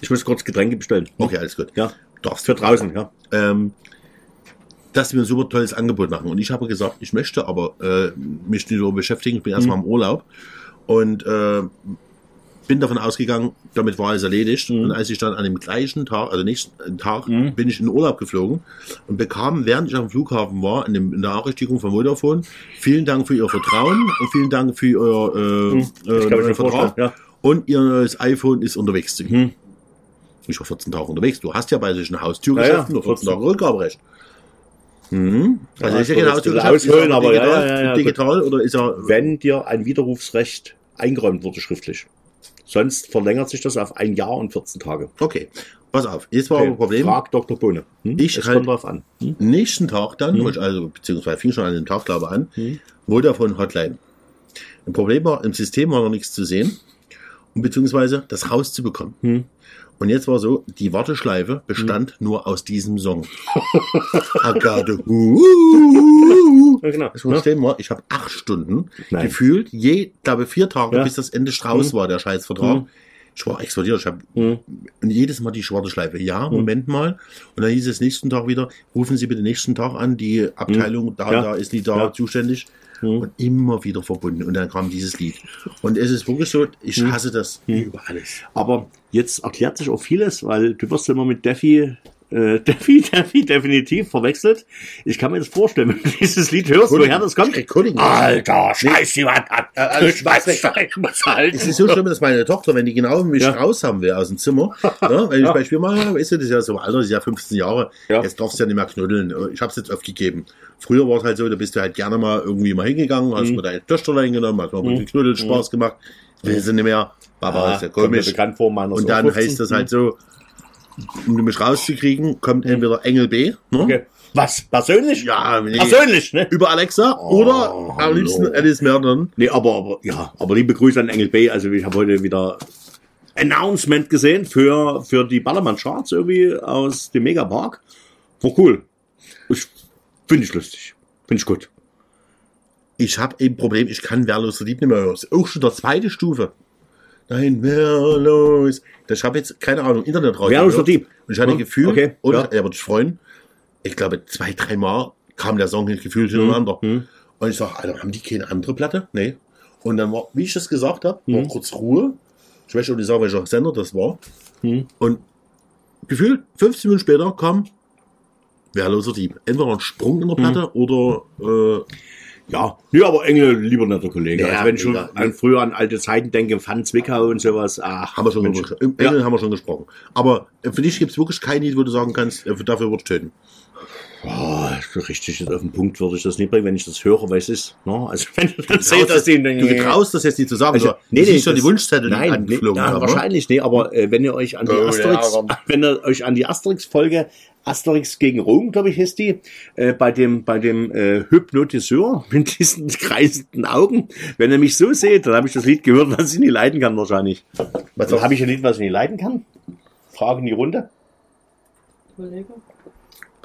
Ich muss kurz Getränke bestellen. okay, alles gut. Ja, Darfst für draußen, ja. ähm, dass wir ein super tolles Angebot machen. Und ich habe gesagt, ich möchte aber äh, mich nicht so beschäftigen, ich bin erstmal im Urlaub und äh, bin davon ausgegangen, damit war alles erledigt. Und als ich dann an dem gleichen Tag, also nächsten Tag, bin ich in den Urlaub geflogen und bekam, während ich am Flughafen war, in, dem, in der Nachrichtigung von Vodafone, vielen Dank für Ihr Vertrauen und vielen Dank für Euer äh, kann äh, Vertrag. vorstellen, ja. Und Ihr neues iPhone ist unterwegs mir. Ich war 14 Tage unterwegs. Du hast ja bei solchen Haustürgeschäften Ja, ja, nur 14 14. Tage Rückgaberecht. Mhm. Also Ja, ist ja Haustürgeschäft. ausholen, ist er aber digital, ja, ja, digital oder ist er. Wenn dir ein Widerrufsrecht eingeräumt wurde schriftlich. Sonst verlängert sich das auf ein Jahr und 14 Tage. Okay, pass auf. Jetzt war aber ein Problem. Frag Dr. Bohne. Hm? Ich es halt- kommt drauf an. Hm? Nächsten Tag dann, ich also, beziehungsweise fing schon an dem Tag, glaube ich, an, Vodafone Hotline. Ein Problem war, im System war noch nichts zu sehen und beziehungsweise das rauszubekommen. Und jetzt war so, die Warteschleife bestand nur aus diesem Song. [laughs] Agade. Ja, genau. Das Problem war, ich habe acht Stunden Nein. gefühlt, je, glaube vier Tage, Ja. bis das Ende Strauß war, der Scheißvertrag. Mhm. Ich war explodiert. Ich hab, Und jedes Mal die schwarze Schleife. Ja, Moment mal. Und dann hieß es nächsten Tag wieder, rufen Sie bitte nächsten Tag an, die Abteilung, da, Ja. da ist die da Ja. zuständig. Und immer wieder verbunden. Und dann kam dieses Lied. Und es ist wirklich so, ich hasse das über alles. Aber jetzt erklärt sich auch vieles, weil du wirst immer mit Defi, äh, [laughs] Defi, Defi definitiv verwechselt. Ich kann mir das vorstellen, wenn du dieses Lied hörst, woher das kommt. Kolligen. Alter, scheiß jemand an. also, Scheiß weg. weg. muss halten. Es ist so schlimm, dass meine Tochter, wenn die genau mich Ja. raus haben will aus dem Zimmer, ja, wenn ich bei Spiel mal, weißt du, das ist ja so im Alter, das ist ja 15 Jahre, Ja. jetzt darfst du ja nicht mehr knuddeln. Ich habe es jetzt aufgegeben. Früher war es halt so, da bist du halt gerne mal irgendwie mal hingegangen, Mhm. hast mal deine Töchter reingenommen, hast mal bisschen geknuddelt, Spaß gemacht. Will sie nicht mehr. Papa Ah, ist ja komisch. vor, Und dann auch 15. heißt das halt so, um mich rauszukriegen, kommt entweder Engel B, ne? Okay. Was? Persönlich? Ja, nee. Persönlich, ne? über Alexa oder am liebsten Alice Merton. Nee, aber, aber, ja, aber liebe Grüße an Engel B. Also ich habe heute wieder Announcement gesehen für, für die Ballermann Charts irgendwie aus dem Megapark. War cool. Ich, Finde ich lustig. Finde ich gut. Ich habe ein Problem, ich kann Wehrlos verliebt nicht mehr hören. Das ist auch schon der zweite Stufe. Nein, Wehrlos. Ich habe jetzt, keine Ahnung, Internet raus. Wehrlos verliebt. Und ich hatte Hm, Gefühl, okay, und ja. er würde sich freuen, ich glaube, zwei, dreimal kam der Song gefühlt Hm, hintereinander. Und ich sage, Alter, haben die keine andere Platte? Nee. Und dann war, wie ich das gesagt habe, war Hm. kurz Ruhe. Ich weiß auch nicht sagen, welcher Sender das war. Und gefühlt 15 Minuten später kam Wehrloser Dieb. Entweder ein Sprung in der Platte Hm. oder äh, Ja, nee, aber Engel, lieber netter Kollege. Ja, also wenn ich schon mega. an früher an alte Zeiten denke, Van Zwickau und sowas, ach, Haben wir schon Mensch. Engel haben wir schon gesprochen. Aber äh, für dich gibt es wirklich kein Lied, wo du sagen kannst, äh, dafür wird töten. Oh, so richtig jetzt auf den Punkt würde ich das nicht bringen, wenn ich das höre, weil es ist. Ne? Also [laughs] wenn du dann Du seht, dass die du getraust das jetzt nicht zu sagen. Also, nee, nee, schon die das- Wunschzettel nein, nee, angeflogen na, haben, ne? wahrscheinlich nee, aber äh, wenn ihr euch an die Oh, Asterix, ja, [laughs] wenn ihr euch an die Asterix-Folge Asterix gegen Rom, glaube ich, hieß die, äh, bei dem bei dem äh, Hypnotiseur [laughs] mit diesen kreisenden Augen. Wenn ihr mich so seht, dann habe ich das Lied gehört, was ich nicht leiden kann wahrscheinlich. Was Also, habe ich ein Lied, was ich nicht leiden kann? Fragen in die Runde.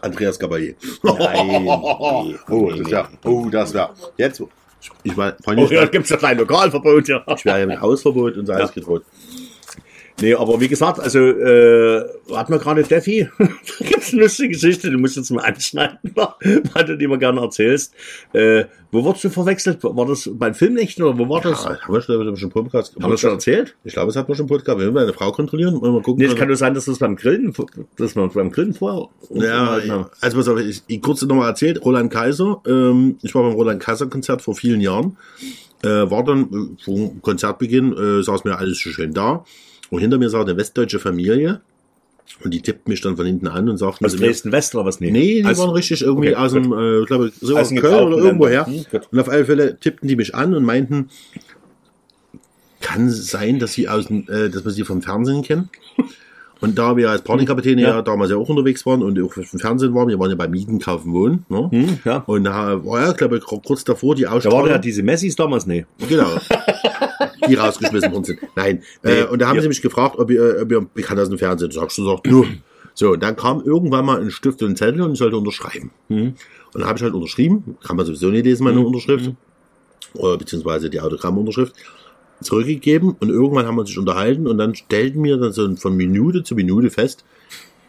Andreas Gabalier. Nein. [laughs] Oh, das wär, oh, das wär. Jetzt, ich war, Oh, ja, gibt's ja klein Lokalverbot, ja. ich wäre ja mit Hausverbot und so alles Ja. gedroht. Nee, aber wie gesagt, also, äh, hatten wir gerade Steffi. [laughs] da gibt's eine lustige Geschichte, du musst jetzt mal anschneiden, [laughs] weil du die mal gerne erzählst. Äh, wo wurdest du verwechselt? War das beim Filmnächten oder wo war das? Ja, haben wir schon, schon Podcast Haben wir das schon erzählt? Ich glaube, es hat man schon Podcast. Wir werden eine Frau kontrollieren und mal gucken. Nee, es kann nur sein, dass das beim Grillen, dass man beim Grillen vorher. Ja, also pass auf, ich, ich kurz nochmal erzählt, Roland Kaiser, ähm, ich war beim Roland Kaiser Konzert vor vielen Jahren, äh, war dann äh, vor Konzertbeginn, äh, saß mir alles so schön da und hinter mir saß eine westdeutsche Familie und die tippt mich dann von hinten an und sagt, Was Dresden West oder was? Nee, Nee, die Also- waren richtig irgendwie okay, aus dem, äh, ich glaube, so Aus aus dem Köln oder irgendwo her. Hm. Und auf alle Fälle tippten die mich an und meinten, kann sein, dass sie aus dem, äh, dass wir sie vom Fernsehen kennen. Und da wir als Partykapitäne ja. Ja. damals ja auch unterwegs waren und auch im Fernsehen waren, wir waren ja bei Mieten, Kaufen, Wohnen. Ne? Hm, ja. Und da war ja, glaube ich, kurz davor die Da war Ausstrahlung. ja diese Messis damals, nee. Genau. [laughs] Die rausgeschmissen worden sind. Nein. äh, und da haben ja. sie mich gefragt, ob ihr, ob ihr bekannt aus dem Fernsehen. Da hab ich gesagt, nur. So, und dann kam irgendwann mal ein Stift und ein Zettel und ich sollte unterschreiben. Und dann habe ich halt unterschrieben. Kann man sowieso nicht lesen, meine Unterschrift. Oder beziehungsweise die Autogrammunterschrift. Zurückgegeben und irgendwann haben wir sich unterhalten und dann stellten wir dann so von Minute zu Minute fest,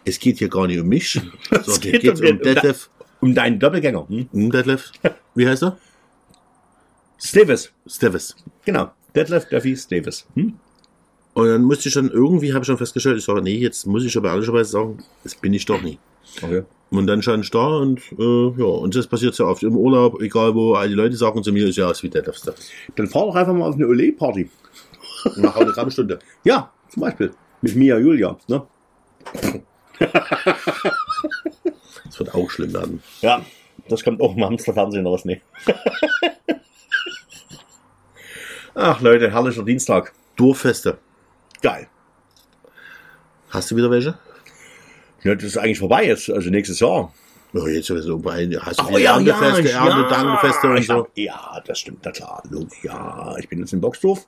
es geht hier gar nicht um mich, [laughs] sondern hier geht geht es um um um Detlef. Um deinen Doppelgänger. Hm? Um Detlef. Wie heißt er? Stevis. Stevis. Genau. Detlef Duffy Stevis. Hm? Und dann musste ich dann irgendwie, habe ich schon festgestellt, ich sage, nee, jetzt muss ich aber ehrlicherweise sagen, das bin ich doch nie. Okay. Und dann stand ich da und äh, ja, und das passiert sehr oft im Urlaub, egal wo, all die Leute sagen zu mir, ist ja, ist wie of Stuff. Dann fahr doch einfach mal auf eine Ole-Party. [laughs] Nach Autogrammstunde. Ja, zum Beispiel. Mit Mia Julia. Ne? [laughs] Das wird auch schlimm werden. Ja, das kommt auch im Hamsterfernsehen raus. Nee. [laughs] Ach Leute, herrlicher Dienstag. Dorffeste. Geil. Hast du wieder welche? Ja, das ist eigentlich vorbei jetzt, also nächstes Jahr. Oh, jetzt so bei, hast du Ach, wieder Erntefeste, ich- Erntedankfeste und ich so. hab, ja, das stimmt, na klar. Ja, ich bin jetzt in Boxdorf.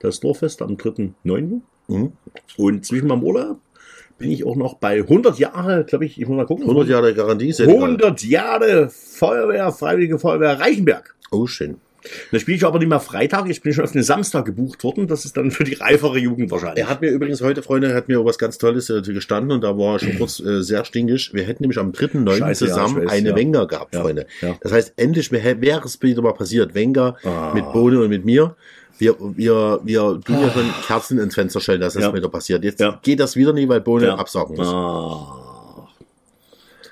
Das Dorffest am 3.9. Mhm. Und zwischen meinem Urlaub bin ich auch noch bei 100 Jahre, glaube ich, ich muss mal gucken. 100 Jahre Garantie. seht ihr gerade. 100 Jahre Feuerwehr, Freiwillige Feuerwehr Reichenberg. Oh, schön. Da spiele ich aber nicht mehr Freitag, ich bin schon auf den Samstag gebucht worden. Das ist dann für die reifere Jugend wahrscheinlich. Er hat mir übrigens heute, Freunde, hat mir was ganz Tolles äh, gestanden und da war schon kurz äh, sehr stinkig. Wir hätten nämlich am 3.9. Scheiße, ja, zusammen ich weiß, eine ja. Wenger gehabt, Ja, Freunde. ja. Das heißt, endlich wär- wäre es wieder mal passiert. Wenger Ah. mit Bohne und mit mir. Wir, wir, wir tun ja schon Kerzen ins Fenster stellen, dass das Ja. wieder passiert. Jetzt Ja. geht das wieder nie, weil Bohne Ja. absagen muss. Ah.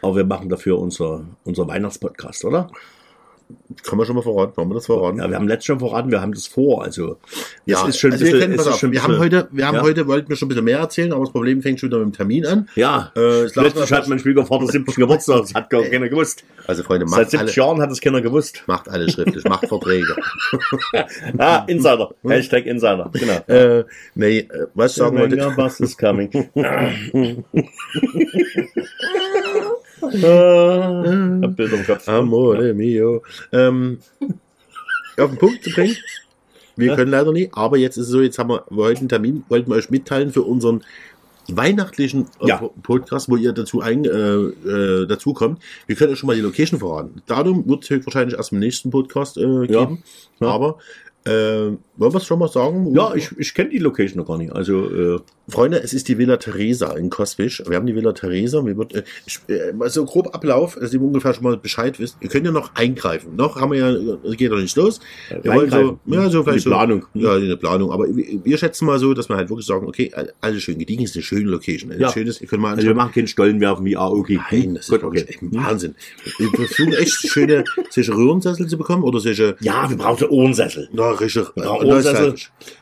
Aber wir machen dafür unser, unser Weihnachtspodcast, oder? Kann man schon mal verraten? Wollen wir das verraten? Ja, wir haben letztes schon verraten, wir haben das vor. Also, Ja, ist schon also wir, bisschen, können, es pass ist schon wir haben heute, wir haben ja. heute, wollten wir schon ein bisschen mehr erzählen, aber das Problem fängt schon wieder mit dem Termin an. Ja, Äh, plötzlich hat mein Schwiegervater 70 Geburtstag, das hat gar keiner gewusst. Also Freunde, Seit macht 70 alle, Jahren hat es keiner gewusst. macht alle schriftlich, macht Verträge. [laughs] Ah, Insider. Hashtag Insider. Genau. äh, nee, äh, was sagen wollte, was is coming. [laughs] [laughs] ah, hab Bilder im Kopf. Amore mio. Ähm, auf den Punkt zu bringen. Wir Ja. können leider nicht, aber jetzt ist es so, jetzt haben wir heute einen Termin, wollten wir euch mitteilen für unseren weihnachtlichen äh, Ja. Po- Podcast, wo ihr dazu ein, äh, äh, dazu kommt. Wir können euch schon mal die Location verraten. Datum wird es höchstwahrscheinlich erst im nächsten Podcast äh, geben. Ja. Aber äh, wollen wir es schon mal sagen? Ja, ich, ich kenne die Location noch gar nicht. Also, Freunde, es ist die Villa Theresa in Koswisch. Wir haben die Villa Theresa. Wir wird, äh, äh, so grob Ablauf, dass ihr ungefähr schon mal Bescheid wisst. Ihr könnt ja noch eingreifen. Noch haben wir ja, es geht noch nicht los. Wir wollen so, ja, so vielleicht die Planung. So, ja, in der Planung. Aber wir, wir schätzen mal so, dass wir halt wirklich sagen, okay, alles schön gediegen ist eine schöne Location. Ein Ja. schönes, ihr könnt mal also wir machen keinen Stollenwerfen wie AOK. Nein, das ist Gut, wirklich okay. echt Wahnsinn. Wir versuchen echt schöne, solche Röhrensessel zu bekommen oder solche, Ja, wir brauchen Ohrensessel. na, richtig, Ja, äh, Ohrensessel.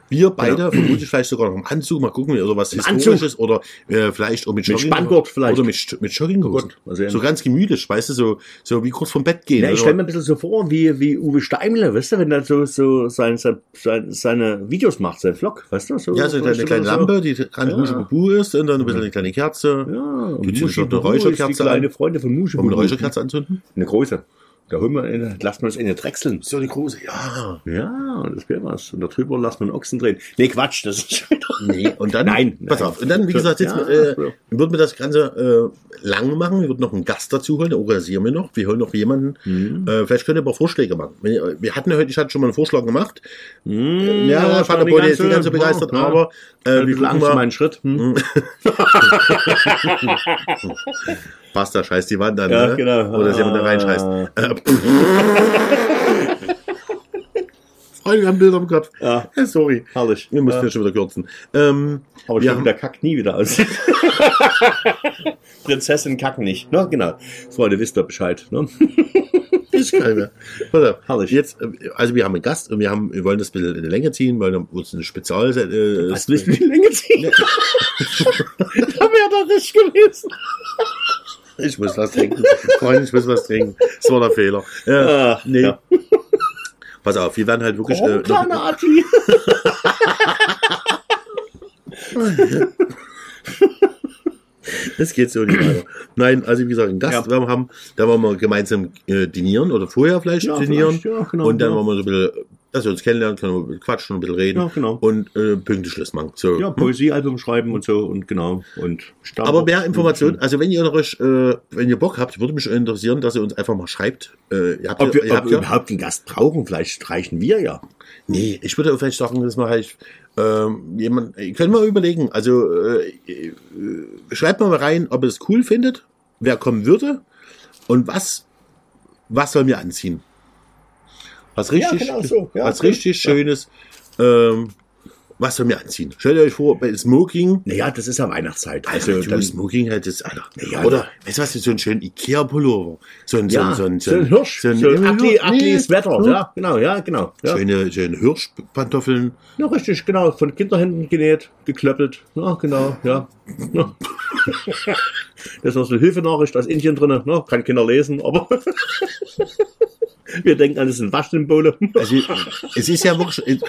Wir beide, vermutlich vielleicht sogar noch im Anzug, mal gucken, oder was Anzug. Historisches oder äh, vielleicht auch mit, Mit Spanngurt vielleicht. Oder mit, mit Jogginghosen. Sehen. So ganz gemütlich, weißt du, so, so wie kurz vom Bett gehen. Ja, ich stelle mir ein bisschen so vor, wie, wie Uwe Steimle, weißt du, wenn er so, so sein, sein, sein, seine Videos macht, sein Vlog, weißt du? So, ja, so eine kleine so- Lampe, die ganz Ja. Musche Bubu ist und dann ein bisschen eine kleine Kerze. Ja, Die eine ist die Räucherkerze kleine an. Freunde von Muschi Wollen wir eine. Räucherkerze anzünden? Eine große. Da holen wir eine, lassen wir uns eine drechseln. So eine große, ja. Ja, das wäre was. Und darüber lassen wir einen Ochsen drehen. Nee, Quatsch, das ist schon. Nee, und dann, Nein, pass nein. auf, und dann, wie gesagt, jetzt, Ja, äh, ja. würden wir das Ganze äh, lang machen. Wir würden noch einen Gast dazu holen, den organisieren wir noch. Wir holen noch jemanden. Mhm. Äh, vielleicht könnt ihr aber Vorschläge machen. Wir hatten ja heute, ich hatte schon mal einen Vorschlag gemacht. Hm, Ja, das fand der Bode jetzt nicht ganz so begeistert, ja. aber äh, wir gucken mal. meinen Schritt. Hm? [laughs] Basta, scheiß die Wand an. Ja, ne? genau. Oder dass jemand da reinscheißt. Äh, Freunde, wir haben Bilder im Kopf. Ja. Äh, sorry. Herrlich. Wir mussten Ja. schon wieder kürzen. Ähm, Aber schon haben, wieder kackt nie wieder aus. [laughs] Prinzessin kacken nicht. Ne? Genau. Freunde, wisst ihr Bescheid. Ne? [laughs] ist kein mehr. Auf. Herrlich. Jetzt, äh, also wir haben einen Gast und wir haben, wir wollen das ein bisschen in die Länge ziehen, weil dann uns ein Spezial, äh, Was willst du die Länge ziehen? [laughs] da wäre doch nicht gewesen. Ich muss was trinken. Freunde, ich muss was trinken. Das war der Fehler. Ja, Ach, nee. ja. Pass auf, wir werden halt wirklich Oh, äh, kleine noch, Ati. [laughs] [laughs] Das geht so nicht weiter. Nein, also wie gesagt, einen Gast Ja. wir haben, da wollen wir gemeinsam äh, dinieren oder vorher vielleicht Ja, dinieren. ja, genau, und dann ja. wollen wir so ein bisschen, dass wir uns kennenlernen, können wir bisschen quatschen, ein bisschen reden Ja, genau. und äh, pünktlich Schluss machen. So. Ja, Poesiealbum schreiben und so und genau. Und Aber mehr Informationen, also wenn ihr noch euch, äh, wenn ihr Bock habt, würde mich interessieren, dass ihr uns einfach mal schreibt. Äh, ihr habt Ob ja, wir, ihr ob habt wir ja, überhaupt einen Gast brauchen, vielleicht reichen wir ja. Nee, ich würde vielleicht sagen, dass man halt ähm, jemand, können wir überlegen. Also äh, äh, schreibt mal rein, ob ihr es cool findet, wer kommen würde und was was sollen wir anziehen. Was richtig, genau so. Ja, was richtig schönes. Ähm, was sollen wir anziehen? Stellt euch vor, bei Smoking. Naja, das ist ja Weihnachtszeit. Also, Also dann, Smoking halt das, Alter. Ja, Oder, weißt du was, so ein schönen Ikea-Pullover. So ein, ja, so ein, so ein Hirsch, so ein, so ein Atli, Hirsch- Atlis nee, Wetter. ja. Ja, genau, ja, genau. Ja. Schöne, schöne Hirschpantoffeln. Ja, richtig, genau. Von Kinderhänden genäht, geklöppelt. Ja, genau, ja. ja. Da ist noch so eine Hilfenachricht aus Indien drin. Ne? Kann Kinder lesen, aber [laughs] wir denken an das sind Waschsymbole. Also, es ist ja [laughs] wirklich,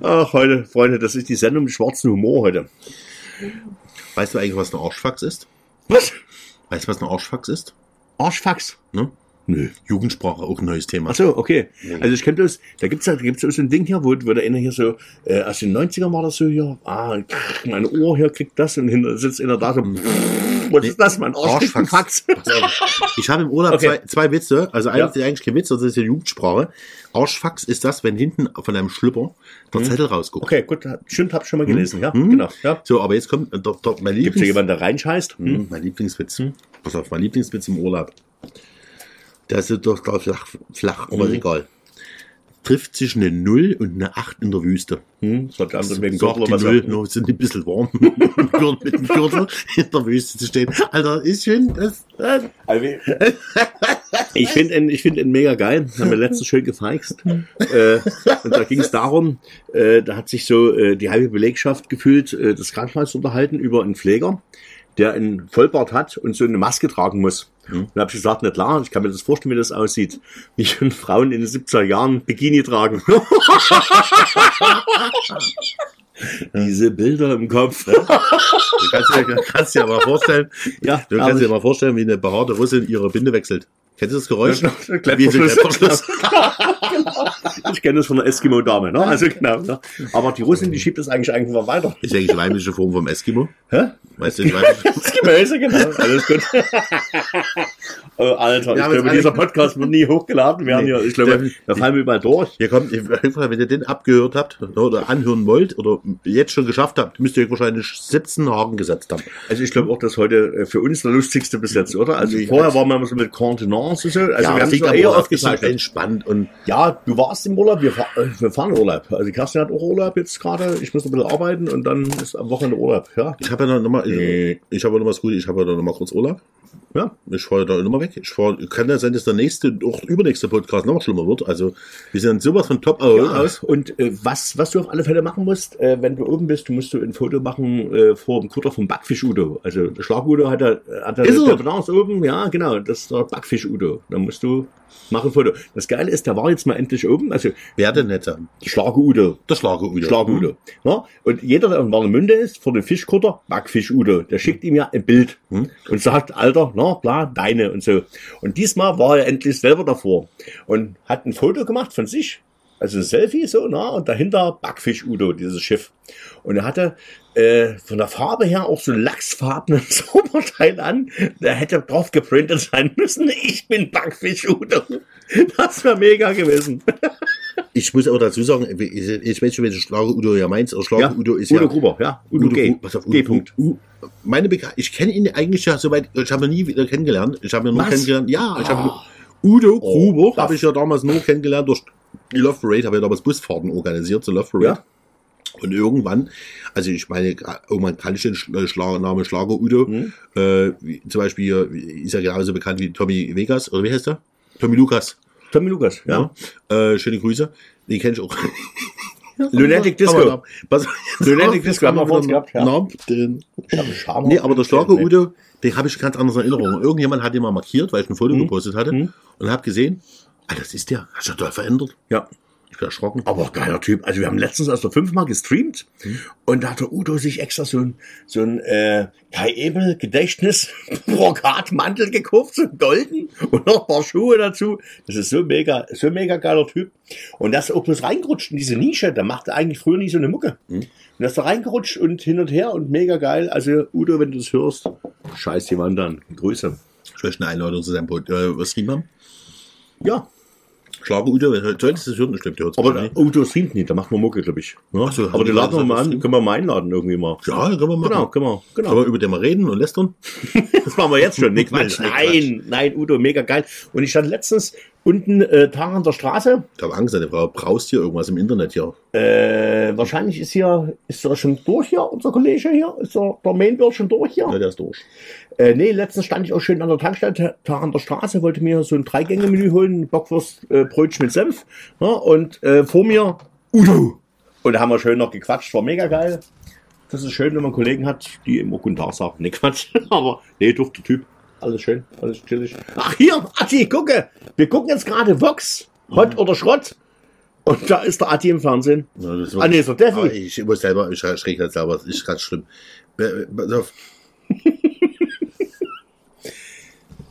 Ach, heute, Freunde, das ist die Sendung mit schwarzen Humor heute. weißt du eigentlich, was ein Arschfax ist? Was? Weißt du, was ein Arschfax ist? Arschfax? Ne? Nö. Jugendsprache, auch ein neues Thema. Ach so, okay. Also ich kenne das, da gibt's ja, da gibt's ja so ein Ding hier, wo, wo der eine hier so, äh, aus den 90ern war das so hier, ah, mein Ohr hier kriegt das und hinter sitzt einer da so, [laughs] Was ist das, mein Arschfax. Ich habe im Urlaub Okay. zwei, zwei Witze, also Ja. eigentlich, eigentlich kein Witz, das ist ja Jugendsprache. Arschfax ist das, wenn hinten von einem Schlüpper der Zettel rausguckt. Okay, gut, stimmt, hab ich schon mal gelesen, ja, genau, ja. So, aber jetzt kommt äh, doch, doch, mein Gibt es Lieblings... jemanden, der reinscheißt? Hm, mein Lieblingswitz. Pass auf, mein Lieblingswitz im Urlaub. Der ist doch da flach, flach aber Mhm. egal. Trifft sich eine Null und eine Acht in der Wüste. Hm, das hat der andere wegen Gürtel die was Null, ab. nur sind ein bisschen warm [laughs] mit dem Gürtel in der Wüste zu stehen. Alter, ist schön. Das, äh, Also, [laughs] ich finde ihn, ich finde ihn mega geil. Haben wir letztens schön gefeixt. äh, und da ging es darum, äh, da hat sich so äh, die halbe Belegschaft gefühlt, äh, das Krankenhaus unterhalten über einen Pfleger, der einen Vollbart hat und so eine Maske tragen muss. Und da habe ich gesagt, na klar, ich kann mir das vorstellen, wie das aussieht. Wie schon Frauen in den 70er Jahren Bikini tragen. [laughs] Diese Bilder im Kopf. Du kannst dir, kannst dir mal vorstellen, Ja, du kannst dir mal vorstellen, wie eine behaarte Russin ihre Binde wechselt. Kennst du das Geräusch? Ja, [laughs] genau. Klettverschluss. Ich kenne das von der Eskimo-Dame, ne? Also genau. Ne? Aber die Russin, die schiebt das eigentlich einfach weiter. Ist eigentlich weibliche Form vom Eskimo. Hä? Weißt du, weibliche Das [laughs] Gemüse, genau. Alles gut. [laughs] oh, Alter, Ja, ich glaube, dieser Podcast wird nie hochgeladen werden. Nee. hier. Ich glaube, Der- da fallen wir überall durch. Hier kommt, wenn ihr den abgehört habt oder anhören wollt oder jetzt schon geschafft habt, müsst ihr euch wahrscheinlich 17 Haken gesetzt haben. Also ich glaube auch, dass heute äh, für uns der lustigste bis jetzt, oder? Also Ja. vorher waren wir immer so mit Und so. Also wir haben es eher Urlaub, oft ist halt gesagt. entspannt und Ja, du warst im Urlaub, wir, fahr, äh, wir fahren Urlaub. Also Kerstin hat auch Urlaub jetzt gerade. Ich muss noch ein bisschen arbeiten und dann ist am Wochenende Urlaub. Ja, ich habe ja noch mal, Nee. ich habe ja noch was gut, ich habe ja noch mal kurz Urlaub. Ja. Ich fahre da immer weg. Ich fahr, kann ja sein, dass der nächste, auch übernächste Podcast noch schlimmer wird. Also, wir sind sowas von top Ja, aus. und äh, was, was du auf alle Fälle machen musst, äh, wenn du oben bist, du musst du ein Foto machen äh, vor dem Kutter vom Backfisch-Udo. Also der Schlag-Udo hat er, hat er Balance oben, ja genau, das ist der Backfisch-Udo. Da musst du machen ein Foto. Das Geile ist, der war jetzt mal endlich oben, also Wer denn hätte? Schlag-Udo. Der Schlager Udo. Schlag-Udo. Ja? Und jeder, der in Warnemünde ist, vor dem Fischkutter, Backfisch-Udo, der schickt ihm ja ein Bild Hm. und sagt, Alter, na klar, deine und so. Und diesmal war er endlich selber davor und hat ein Foto gemacht von sich, also ein Selfie so, na, und dahinter Backfisch-Udo, dieses Schiff. Und er hatte äh, von der Farbe her auch so lachsfarbenen [laughs] Sommerteil an. Der hätte drauf geprintet sein müssen, ich bin Backfisch-Udo. Das wäre mega gewesen. [laughs] Ich muss aber dazu sagen, ich, weiß schon, welchen Schlager Udo ja meinst. Aber Schlager Udo ist Udo ja. Gruber, ja. Udo, G. Gru- Pass auf, G. Udo, Punkt. U, meine Beka ich kenne ihn eigentlich ja soweit, ich habe ihn nie wieder kennengelernt. Ich habe ihn nur Was? kennengelernt. Ja, ich habe Ah. Udo Gruber das- habe ich ja damals nur kennengelernt durch Love Parade, habe ja damals Busfahrten organisiert zur Love Parade. Ja. Und irgendwann, also ich meine, irgendwann kann ich den Sch- äh, Namen Schlager Udo, Mhm. äh, wie, zum Beispiel äh, ist er genauso bekannt wie Tommy Vegas, oder wie heißt er? Tommy Lukas. Tommy Lukas, ja. Ja. Äh, schöne Grüße. Den kenne ich auch. Lunatic [laughs] Disco. Pass, Lunatic Disco haben wir vor uns gehabt, ja. ja. Den, Ich hab nee, aber der Schlager Udo, den habe ich ganz anders in Erinnerung. Irgendjemand hat den mal markiert, weil ich ein Foto Mhm. gepostet hatte und habe gesehen, ah, das ist der. Hat sich total verändert. Ja. Ich bin erschrocken. Aber geiler Typ. Also wir haben letztens erst noch fünfmal gestreamt und da hat der Udo sich extra so ein, so ein äh, Kai Ebel Gedächtnis [laughs] Brokatmantel gekauft, so einen golden und noch ein paar Schuhe dazu. Das ist so mega, so mega geiler Typ. Und das auch bloß reingerutscht in diese Nische. Da macht er eigentlich früher nie so eine Mucke. Und das da reingerutscht und hin und her und mega geil. Also Udo, wenn du das hörst, scheiß die Wand an. Grüße. Ich möchte eine Einladung zu seinem Pod äh, was haben. Ja, Schlager Udo, wenn du das hört, stimmt, der hört's aber nicht. Udo streamt nicht, da macht man Mucke, glaube ich. Ja? Ach so, aber die haben laden wir mal an, können wir mal einladen irgendwie mal. Ja, können wir machen. Genau, können wir, genau. Können wir über den mal reden und lästern? [laughs] Das machen wir jetzt schon. [laughs] Nee, Quatsch. Nein, nein, Udo, mega geil. Und ich stand letztens unten äh, Tag an der Straße. Ich habe Angst, deine Frau braust hier irgendwas im Internet hier. Äh, wahrscheinlich ist hier, ist er schon durch hier, unser Kollege hier? Ist der, der Mainboard schon durch hier? Ja, der ist durch. Äh, nee, letztens stand ich auch schön an der Tankstelle, Tag an der Straße, wollte mir so ein Dreigänge-Menü holen, Bockwurst, äh, Brötchen mit Senf. Ja, und äh, vor mir Udo. Und da haben wir schön noch gequatscht, war mega geil. Das ist schön, wenn man Kollegen hat, die immer guten Tag sagen. Nee, Quatsch. [laughs] Aber nee, dufter Typ. Alles schön, alles chillig. Ach hier, Atti, gucke. Wir gucken jetzt gerade Vox. Hot oder Schrott. Und da ist der Atti im Fernsehen. Ja, das Ah, nee, ist der Defi. Ah, ich muss selber, ich schräg halt selber, das ist ganz schlimm. [laughs]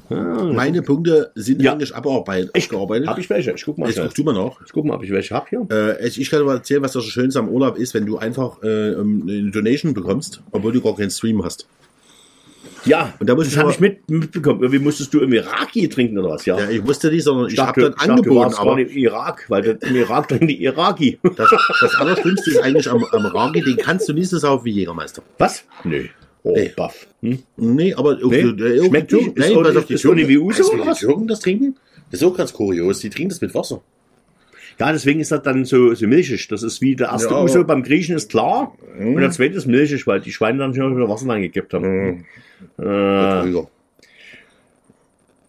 Meine Punkte sind Ja. eigentlich abarbeitet, Ich- gearbeitet. Hab ich welche? Ich guck mal. Schnell. guckst du mal nach. Ich guck mal, ob ich welche hab hier. Äh, ich ich kann dir mal erzählen, was das Schönste am Urlaub ist, wenn du einfach äh, eine Donation bekommst, obwohl du gar keinen Stream hast. Ja, Und da muss das ich habe ich mit, mitbekommen. Irgendwie musstest du irgendwie Raki trinken oder was, ja? Ja, ich wusste nicht, sondern ich, dachte, habe dann ich dachte, angeboten, gar aber im Irak, weil im Irak trinken die Iraki. [laughs] das, das Allerschlimmste ist eigentlich am, am Ragi, den kannst du nicht so saufen wie Jägermeister. Was? Nee. Oh, Nee. baff. Hm? Nee, aber Nee, die- auch schmeckt die nicht? Ist Nein, auf, die ist auch nicht wie Uso weißt du, wie oder die was? Türken das trinken? Das ist auch ganz kurios. Die trinken das mit Wasser. Ja, deswegen ist das dann so, so milchig. Das ist wie der erste Ja, Uso beim Griechen ist klar. Und der zweite ist milchig, weil die Schweine dann schon wieder Wasser reingekippt haben. Äh, Betrüger.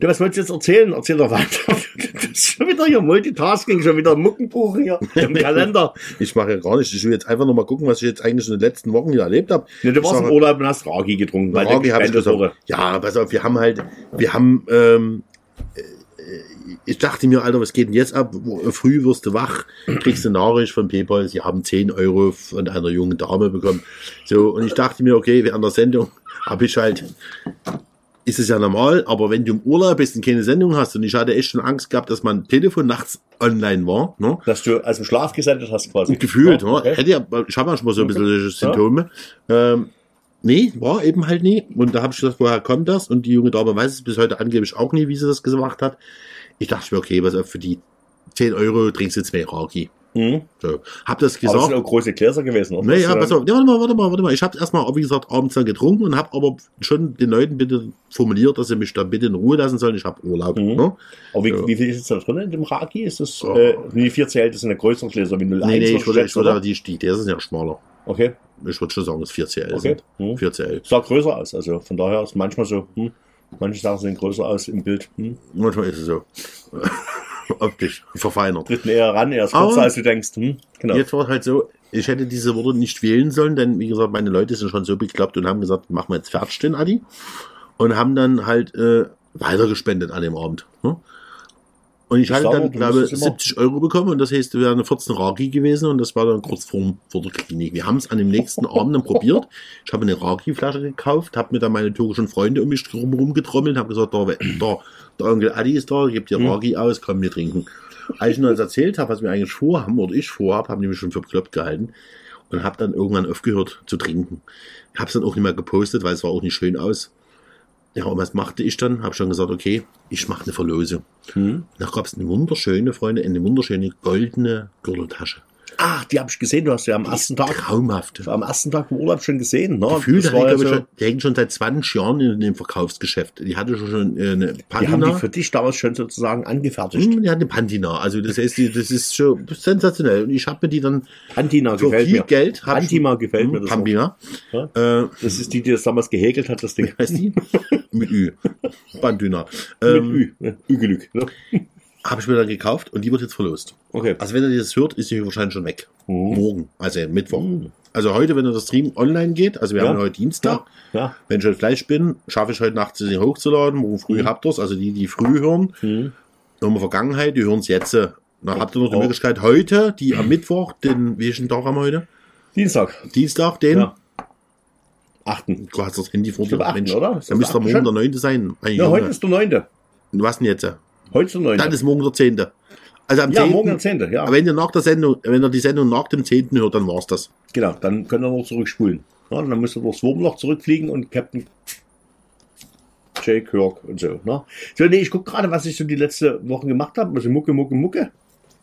ja, was wolltest du jetzt erzählen? Erzähl doch weiter. [laughs] Das ist schon wieder hier Multitasking, schon wieder Muckenbuch hier im [laughs] Kalender. Ich mache ja gar nicht. Ich will jetzt einfach nur mal gucken, was ich jetzt eigentlich in den letzten Wochen hier erlebt habe. Ne, du Ich warst im sage- Urlaub und hast Ragi getrunken, Ragi habe ich gesagt. Ja, pass auf, wir haben halt, wir haben, ähm, äh, ich dachte mir, Alter, was geht denn jetzt ab? Wo- Früh wirst du wach, kriegst eine Nachricht von PayPal, sie haben 10 Euro von einer jungen Dame bekommen. So, und ich dachte mir, okay, während der Sendung [laughs] habe ich halt, ist es ja normal, aber wenn du im Urlaub bist und keine Sendung hast, und ich hatte echt schon Angst gehabt, dass mein Telefon nachts online war, ne? Dass du aus dem Schlaf gesendet hast quasi. gefühlt. Ja, ne? okay. Hätte ja, ich habe ja schon mal so ein bisschen solche Symptome. Ähm, nee, war eben halt nie. Und da habe ich gedacht, woher kommt das? Und die junge Dame weiß es bis heute angeblich auch nie, wie sie das gemacht hat. Ich dachte mir, okay, was für die 10 Euro trinkst du zwei Raki. Mhm. So. Hab das Aber das gesagt. sind auch große Gläser gewesen. oder? Naja, pass auf, ja, warte mal, warte mal, warte mal. Ich habe erstmal, wie gesagt, abends dann getrunken und habe aber schon den Leuten bitte formuliert, dass sie mich da bitte in Ruhe lassen sollen. Ich habe Urlaub. Mhm. Ne? Aber wie, Ja. wie viel ist jetzt da drin in dem Raki? Ist das, äh, die vier CL, das sind ja größere Gläser wie 01 Nee, nee, ich würde, ich würde die, die, der ist ja schmaler. Okay, Ich würde schon sagen, dass 4 CL okay. sind. Hm. 4 CL. Sah größer aus, also von daher ist manchmal so, hm, manche Sachen sehen größer aus im Bild. Hm. Manchmal ist es so. [laughs] Optisch verfeinert. Tritt näher ran, er ist Aber- kürzer als du denkst. Hm. Genau. Jetzt war es halt so, ich hätte diese Worte nicht wählen sollen, denn wie gesagt, meine Leute sind schon so bekloppt und haben gesagt, machen wir jetzt fertig den Adi. Und haben dann halt äh, weitergespendet an dem Abend. Ne? Und ich hatte dann, glaube musst es immer- 70 Euro bekommen und das heißt, wir wären 14 Ragi gewesen und das war dann kurz vor, vor der Klinik. Wir haben es an dem nächsten Abend dann probiert. Ich habe eine Ragi-Flasche gekauft, habe mir dann meine türkischen Freunde um mich herum getrommelt, habe gesagt, da, da, der Onkel Adi ist da, gibt dir Mhm. Ragi aus, komm, wir trinken. Als ich ihnen das erzählt habe, was wir eigentlich vorhaben oder ich vorhabe, haben die mich schon für bekloppt gehalten und habe dann irgendwann aufgehört zu trinken. Ich habe es dann auch nicht mehr gepostet, weil es war auch nicht schön aus. Ja, und was machte ich dann? Habe schon gesagt, okay, ich mache eine Verlosung. Hm. Da gab es eine wunderschöne, Freunde, eine wunderschöne goldene Gürteltasche. Ach, die habe ich gesehen, du hast ja am ersten Tag, Traumhaft. am ersten Tag im Urlaub schon gesehen. Ne? Gefühlt, Das hat die, war ja so, schon, die hängt schon seit 20 Jahren in dem Verkaufsgeschäft. Die hatte schon äh, eine die haben die für dich damals schon sozusagen angefertigt. Hm, Die hat eine Pantina. Also das heißt, die, das ist schon sensationell. Und ich habe mir die dann Pantina für gefällt viel mir. Geld... Pantima gefällt mir Hm, das. Pampina. Ja? Äh, Das ist die, die das damals gehäkelt hat, das Ding. heißt die? [laughs] Mit Ü. Pantina. Mit Ähm, Ü. Ne? Ü-Gelück. Ne? Habe ich mir dann gekauft und die wird jetzt verlost. Okay. Also wenn ihr das hört, ist sie wahrscheinlich schon weg. Mhm. Morgen, also Mittwoch. Mhm. Also heute, wenn der Stream online geht, also wir Ja. haben heute Dienstag, Ja. wenn ich heute Fleisch bin, schaffe ich heute Nacht sie hochzuladen. Morgen früh Mhm. habt ihr es, also die, die früh hören. Mhm. Nochmal Vergangenheit, die hören es jetzt. Dann habt ihr noch die Oh. Möglichkeit heute, die am Mittwoch, den, welchen Tag haben wir heute? Dienstag. Dienstag, den. Ja. Achten. Du hast das Handy vor dir. glaube, achten, Mensch, oder? Dann das müsste morgen der 9. sein. Mein Ja, Junge. heute ist der neunte. Was denn jetzt? Heute ist der neunte. Dann ist morgen der 10. Also am ja, 10. morgen der zehnte. Ja. Aber wenn ihr nach der Sendung, wenn ihr die Sendung nach dem 10. hört, dann war's das. Genau, dann könnt ihr noch zurückspulen. Ja, dann müsst ihr durchs Wurmloch zurückfliegen und Captain J. Kirk und so. Ne? So, nee, ich gucke gerade, was ich so die letzte Woche gemacht habe. Also Mucke, Mucke, Mucke.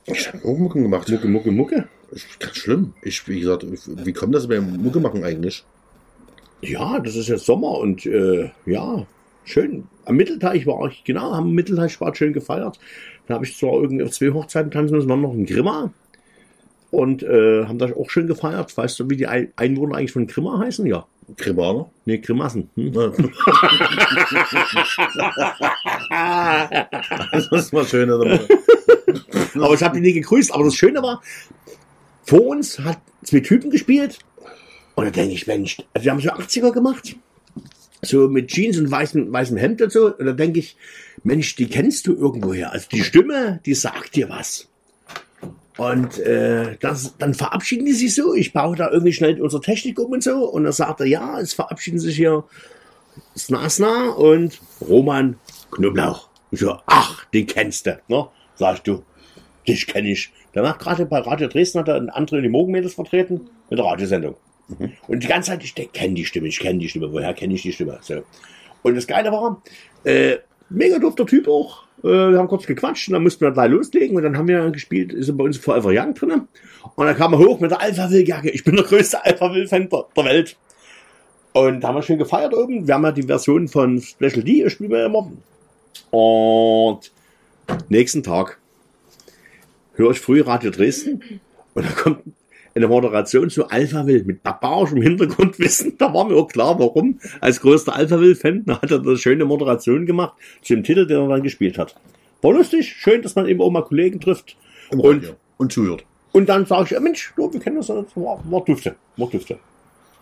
Ich habe auch Mucke gemacht. Mucke, Mucke, Mucke. Das ist ganz schlimm. Ich, wie gesagt, wie kommt das beim Mucke machen eigentlich? Ja, das ist jetzt Sommer und äh, ja, schön. Am Mittelteich war ich, genau, am Mittelteich war schön gefeiert. Da habe ich zwar irgendwie auf zwei Hochzeiten tanzen müssen, dann noch in Grimma. Und äh, haben das auch schön gefeiert. Weißt du, wie die Ein- Einwohner eigentlich von Grimma heißen? Ja. Krimaner? Nee, Grimassen. Hm? [laughs] das ist mal schön. [laughs] Aber ich habe die nie gegrüßt. Aber das Schöne war, vor uns hat zwei Typen gespielt. Und da denke ich, Mensch, also die haben so 80er gemacht. So mit Jeans und weißem, weißem Hemd und so. Und da denke ich, Mensch, die kennst du irgendwoher. Also die Stimme, die sagt dir was. Und äh, das, dann verabschieden die sich so. Ich baue da irgendwie schnell unsere Technik um und so. Und dann sagt er, ja, es verabschieden sich hier Snasna und Roman Knoblauch. Ich so, ach, den kennst du. Ne? Sagst du, dich kenne ich. Der macht gerade bei Radio Dresden, hat er einen anderen die Morgenmädels vertreten mit der Radiosendung. Und die ganze Zeit, ich kenne die Stimme, ich kenne die Stimme, woher kenne ich die Stimme? So. Und das Geile war, äh, mega dufter Typ auch. Äh, wir haben kurz gequatscht und dann mussten wir gleich loslegen und dann haben wir gespielt, ist bei uns Forever Young drin. Und dann kam er hoch mit der Alpha Will Jacke. Ich bin der größte Alpha Will Fan der, der Welt. Und da haben wir schön gefeiert oben. Wir haben ja die Version von Special D, spielen wir immer. Und nächsten Tag höre ich früh Radio Dresden und da kommt eine Moderation zu Alpha Will mit barbarischem Hintergrundwissen. [laughs] Da war mir auch klar, warum. Als größter Alpha Will-Fan hat er eine schöne Moderation gemacht zu dem Titel, den er dann gespielt hat. War lustig, schön, dass man eben auch mal Kollegen trifft. Und, und zuhört. und dann sage ich, Mensch, du, wir kennen das, war, war dufte, war dufte.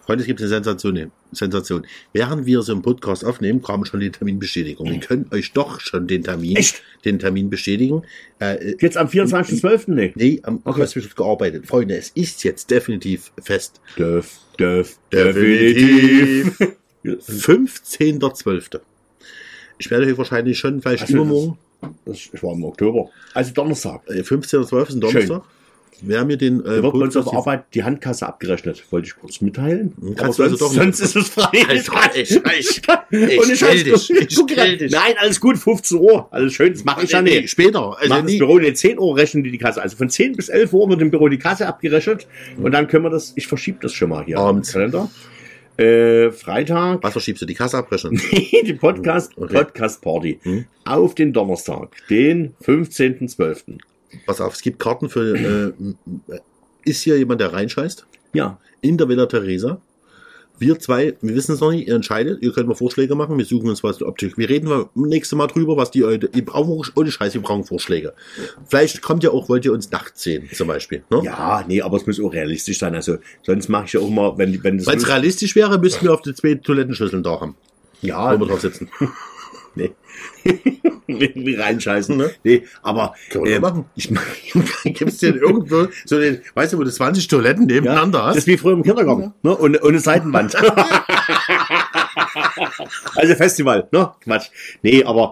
Heute gibt es eine Sensation. Sensation. Während wir so einen Podcast aufnehmen, kam schon die Terminbestätigung. Wir können euch doch schon den Termin, Echt? den Termin bestätigen. Äh, Jetzt am 24.12. Nee. nee, am Okay. wird gearbeitet. Freunde, es ist jetzt definitiv fest. Döf, döf, 15.12. [laughs] Ich werde hier wahrscheinlich schon vielleicht Also, übermorgen, Das war im Oktober. Also Donnerstag. äh, 15.12. ist ein Donnerstag, wer mir den äh, wird bei uns auf Arbeit die Handkasse abgerechnet. Wollte ich kurz mitteilen. Kannst Aber du also sonst, doch nicht. sonst ist es frei. Ich- ich- [laughs] ich- Und ich stell dich, ich stell dich. Nein, alles gut, 15 Uhr. Alles schön, das mache ich ja Nee, nicht. Später. Also Macht das Büro nicht 10 Uhr rechnen die die Kasse. Also von 10 bis 11 Uhr wird im Büro die Kasse abgerechnet und dann können wir das, ich verschiebe das schon mal hier. Abends. Kalender. Äh, Freitag, was verschiebst du? Die Kasse abrechnen? [laughs] die Podcast, Okay. Podcast Party. Hm. Auf den Donnerstag, den 15.12. Pass auf, es gibt Karten für. Äh, ist hier jemand, der reinscheißt? Ja. In der Villa Theresa. Wir zwei, wir wissen es noch nicht, ihr entscheidet, ihr könnt mal Vorschläge machen, wir suchen uns was optisch. Wir reden mal nächste Mal drüber, was die Leute, die brauchen, ohne Scheiß, wir brauchen Vorschläge. Vielleicht kommt ja auch, wollt ihr uns nachts sehen, zum Beispiel. Ne? Ja, nee, aber es muss auch realistisch sein. Also sonst mache ich ja auch mal, wenn, Wenn es realistisch wäre, müssten wir auf die zwei Toilettenschüsseln da haben, ja, wo wir drauf sitzen. Nee. [laughs] Wie reinscheißen. Ne? Nee, aber Können wir ähm, machen. ich mach- [laughs] Gibt es denn irgendwo so den, weißt du, wo du 20 Toiletten nebeneinander Das hast? ist wie früher im Kindergarten, ne? Und ohne Seitenwand. [laughs] also Festival, ne? Quatsch. Nee, aber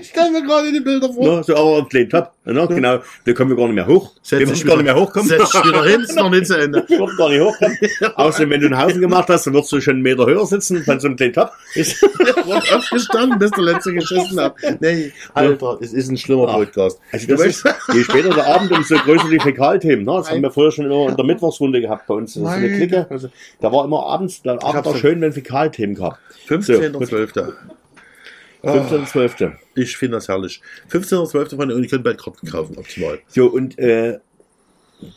Ich stell mir gerade die Bilder vor. ne, so aber ein kleinen Top, ne? Genau. Da kommen wir gar nicht mehr hoch. Setz wir werden gar nicht mehr hochkommen. Setz dich wieder hin, ist noch nicht zu Ende. [laughs] Werden gar nicht hochkommen. [laughs] Außerdem, wenn du einen Haufen gemacht hast, dann wirst du schon einen Meter höher sitzen von so einem kleinen Top. Ist, [laughs] wird aufgestanden, bis der letzte geschissen hat. Nee, Alter, es ist ein schlimmer Ah. Podcast. also das ist, je später der Abend, umso größer die Fäkalthemen. Ne? Das haben wir früher schon immer in der Mittwochsrunde gehabt bei uns. Das ist eine Nein. Clique. Also, da war immer abends, der Abend schon- schön, wenn Fäkalthemen gab. 15.12. 15.12. Ich finde das herrlich. 15.12. Freunde, und ihr könnt bald Karten kaufen, optimal. So, und äh,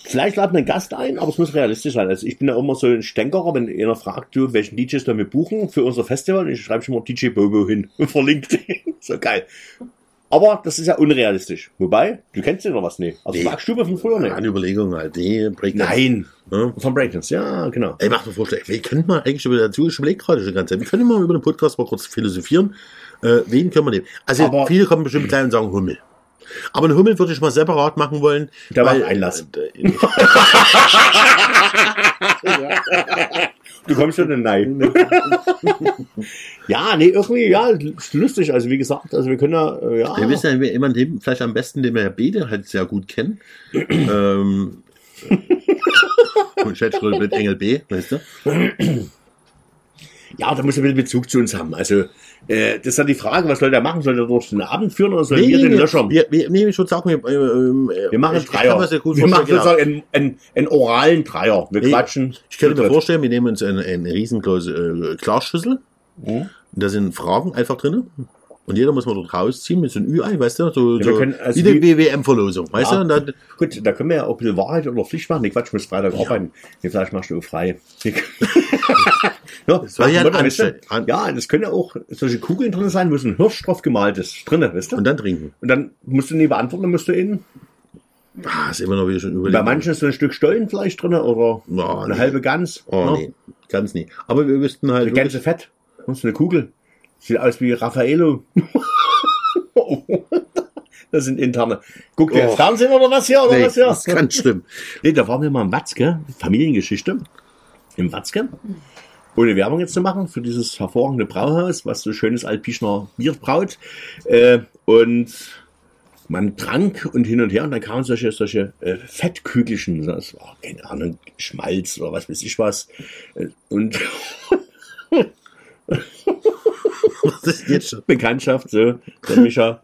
vielleicht laden wir einen Gast ein, aber es muss realistisch sein. Also ich bin ja immer so ein Stänkerer, wenn einer fragt, du, welchen DJs da wir buchen für unser Festival, ich schreibe schon mal DJ Bobo hin und [laughs] verlinkt den. so geil. Aber das ist ja unrealistisch. Wobei, du kennst ja noch was nicht. Also Nee. Marktstube von früher nicht. Eine Überlegung halt. Nee, Breakdance. Nein. Ja. Von Breakdance, ja, genau. Ey, macht mir Vorschläge. Wir könnten mal eigentlich über dazu, ich überlege gerade schon die ganze Zeit, wir können mal über den Podcast mal kurz philosophieren. Äh, wen können wir nehmen? Also, Aber- viele kommen bestimmt gleich und sagen Hummel. Aber einen Hummel würde ich mal separat machen wollen. Der macht weil- Einlass. [laughs] Äh, Du kommst schon in Nein. [laughs] ja, nee, irgendwie, ja, lustig. Also wie gesagt, also wir können ja, äh, ja. Wir wissen ja wer jemand, den, vielleicht am besten, den wir Herr Bede halt sehr gut kennen. [clears throat] ähm, und Schätzschröll mit Engel B, weißt du? Ja, da muss er ein bisschen Bezug zu uns haben. Also, äh, das ist dann die Frage, was soll der machen? Soll der durch den Abend führen oder sollen wir den löschern? Wir, Wir, wir, nee, ich würde sagen, wir, äh, äh, machen ich, ich kann Dreier. wir machen vorstellen, sozusagen einen, einen, einen oralen Dreier. Wir Nee, quatschen. Ich könnte mir vorstellen, wir nehmen uns eine, eine riesengroße äh, Glasschüssel. Mhm. Da sind Fragen einfach drin. Und jeder muss man dort rausziehen mit so einem Ü-Ei, weißt du? So, Ja, wir können- also wie die WWM-Verlosung, weißt Ja. du? Und dann, Gut, da können wir ja auch ein bisschen Wahrheit oder Pflicht machen. Nee, Quatsch, ich muss Freitag arbeiten. Nee, vielleicht machst du auch frei. [laughs] [laughs] ja, das war ja ein weißt du? Ja, das können ja auch solche Kugeln drin sein, wo so ein Hirsch drauf gemalt ist. Drin, weißt du? und dann trinken. Und dann musst du nie beantworten, dann musst du in. Ah, ist immer noch wieder schon Bei überlegt. manchen ist so ein Stück Stollenfleisch drin oder Ja, eine nee. halbe Gans. Oh, ne? nee, ganz nie. Aber wir wüssten halt. Eine Gänse Fett. Das ist eine Kugel. Sieht aus wie Raffaello. [laughs] das sind interne. Guckt ihr Oh. Fernsehen oder was hier? Oder Nee, was hier? das ist ganz schlimm. Nee, da waren wir mal im Watzke, Familiengeschichte. Im Watzke. Ohne Werbung jetzt zu machen für dieses hervorragende Brauhaus, was so schönes Alpischner Bier braut. Äh, und man trank und hin und her und dann kamen solche, solche äh, Fettkügelchen, das war, keine Ahnung, Schmalz oder was weiß ich was. Äh, Und [laughs] [laughs] Was ist jetzt schon? Bekanntschaft, so, der Micha.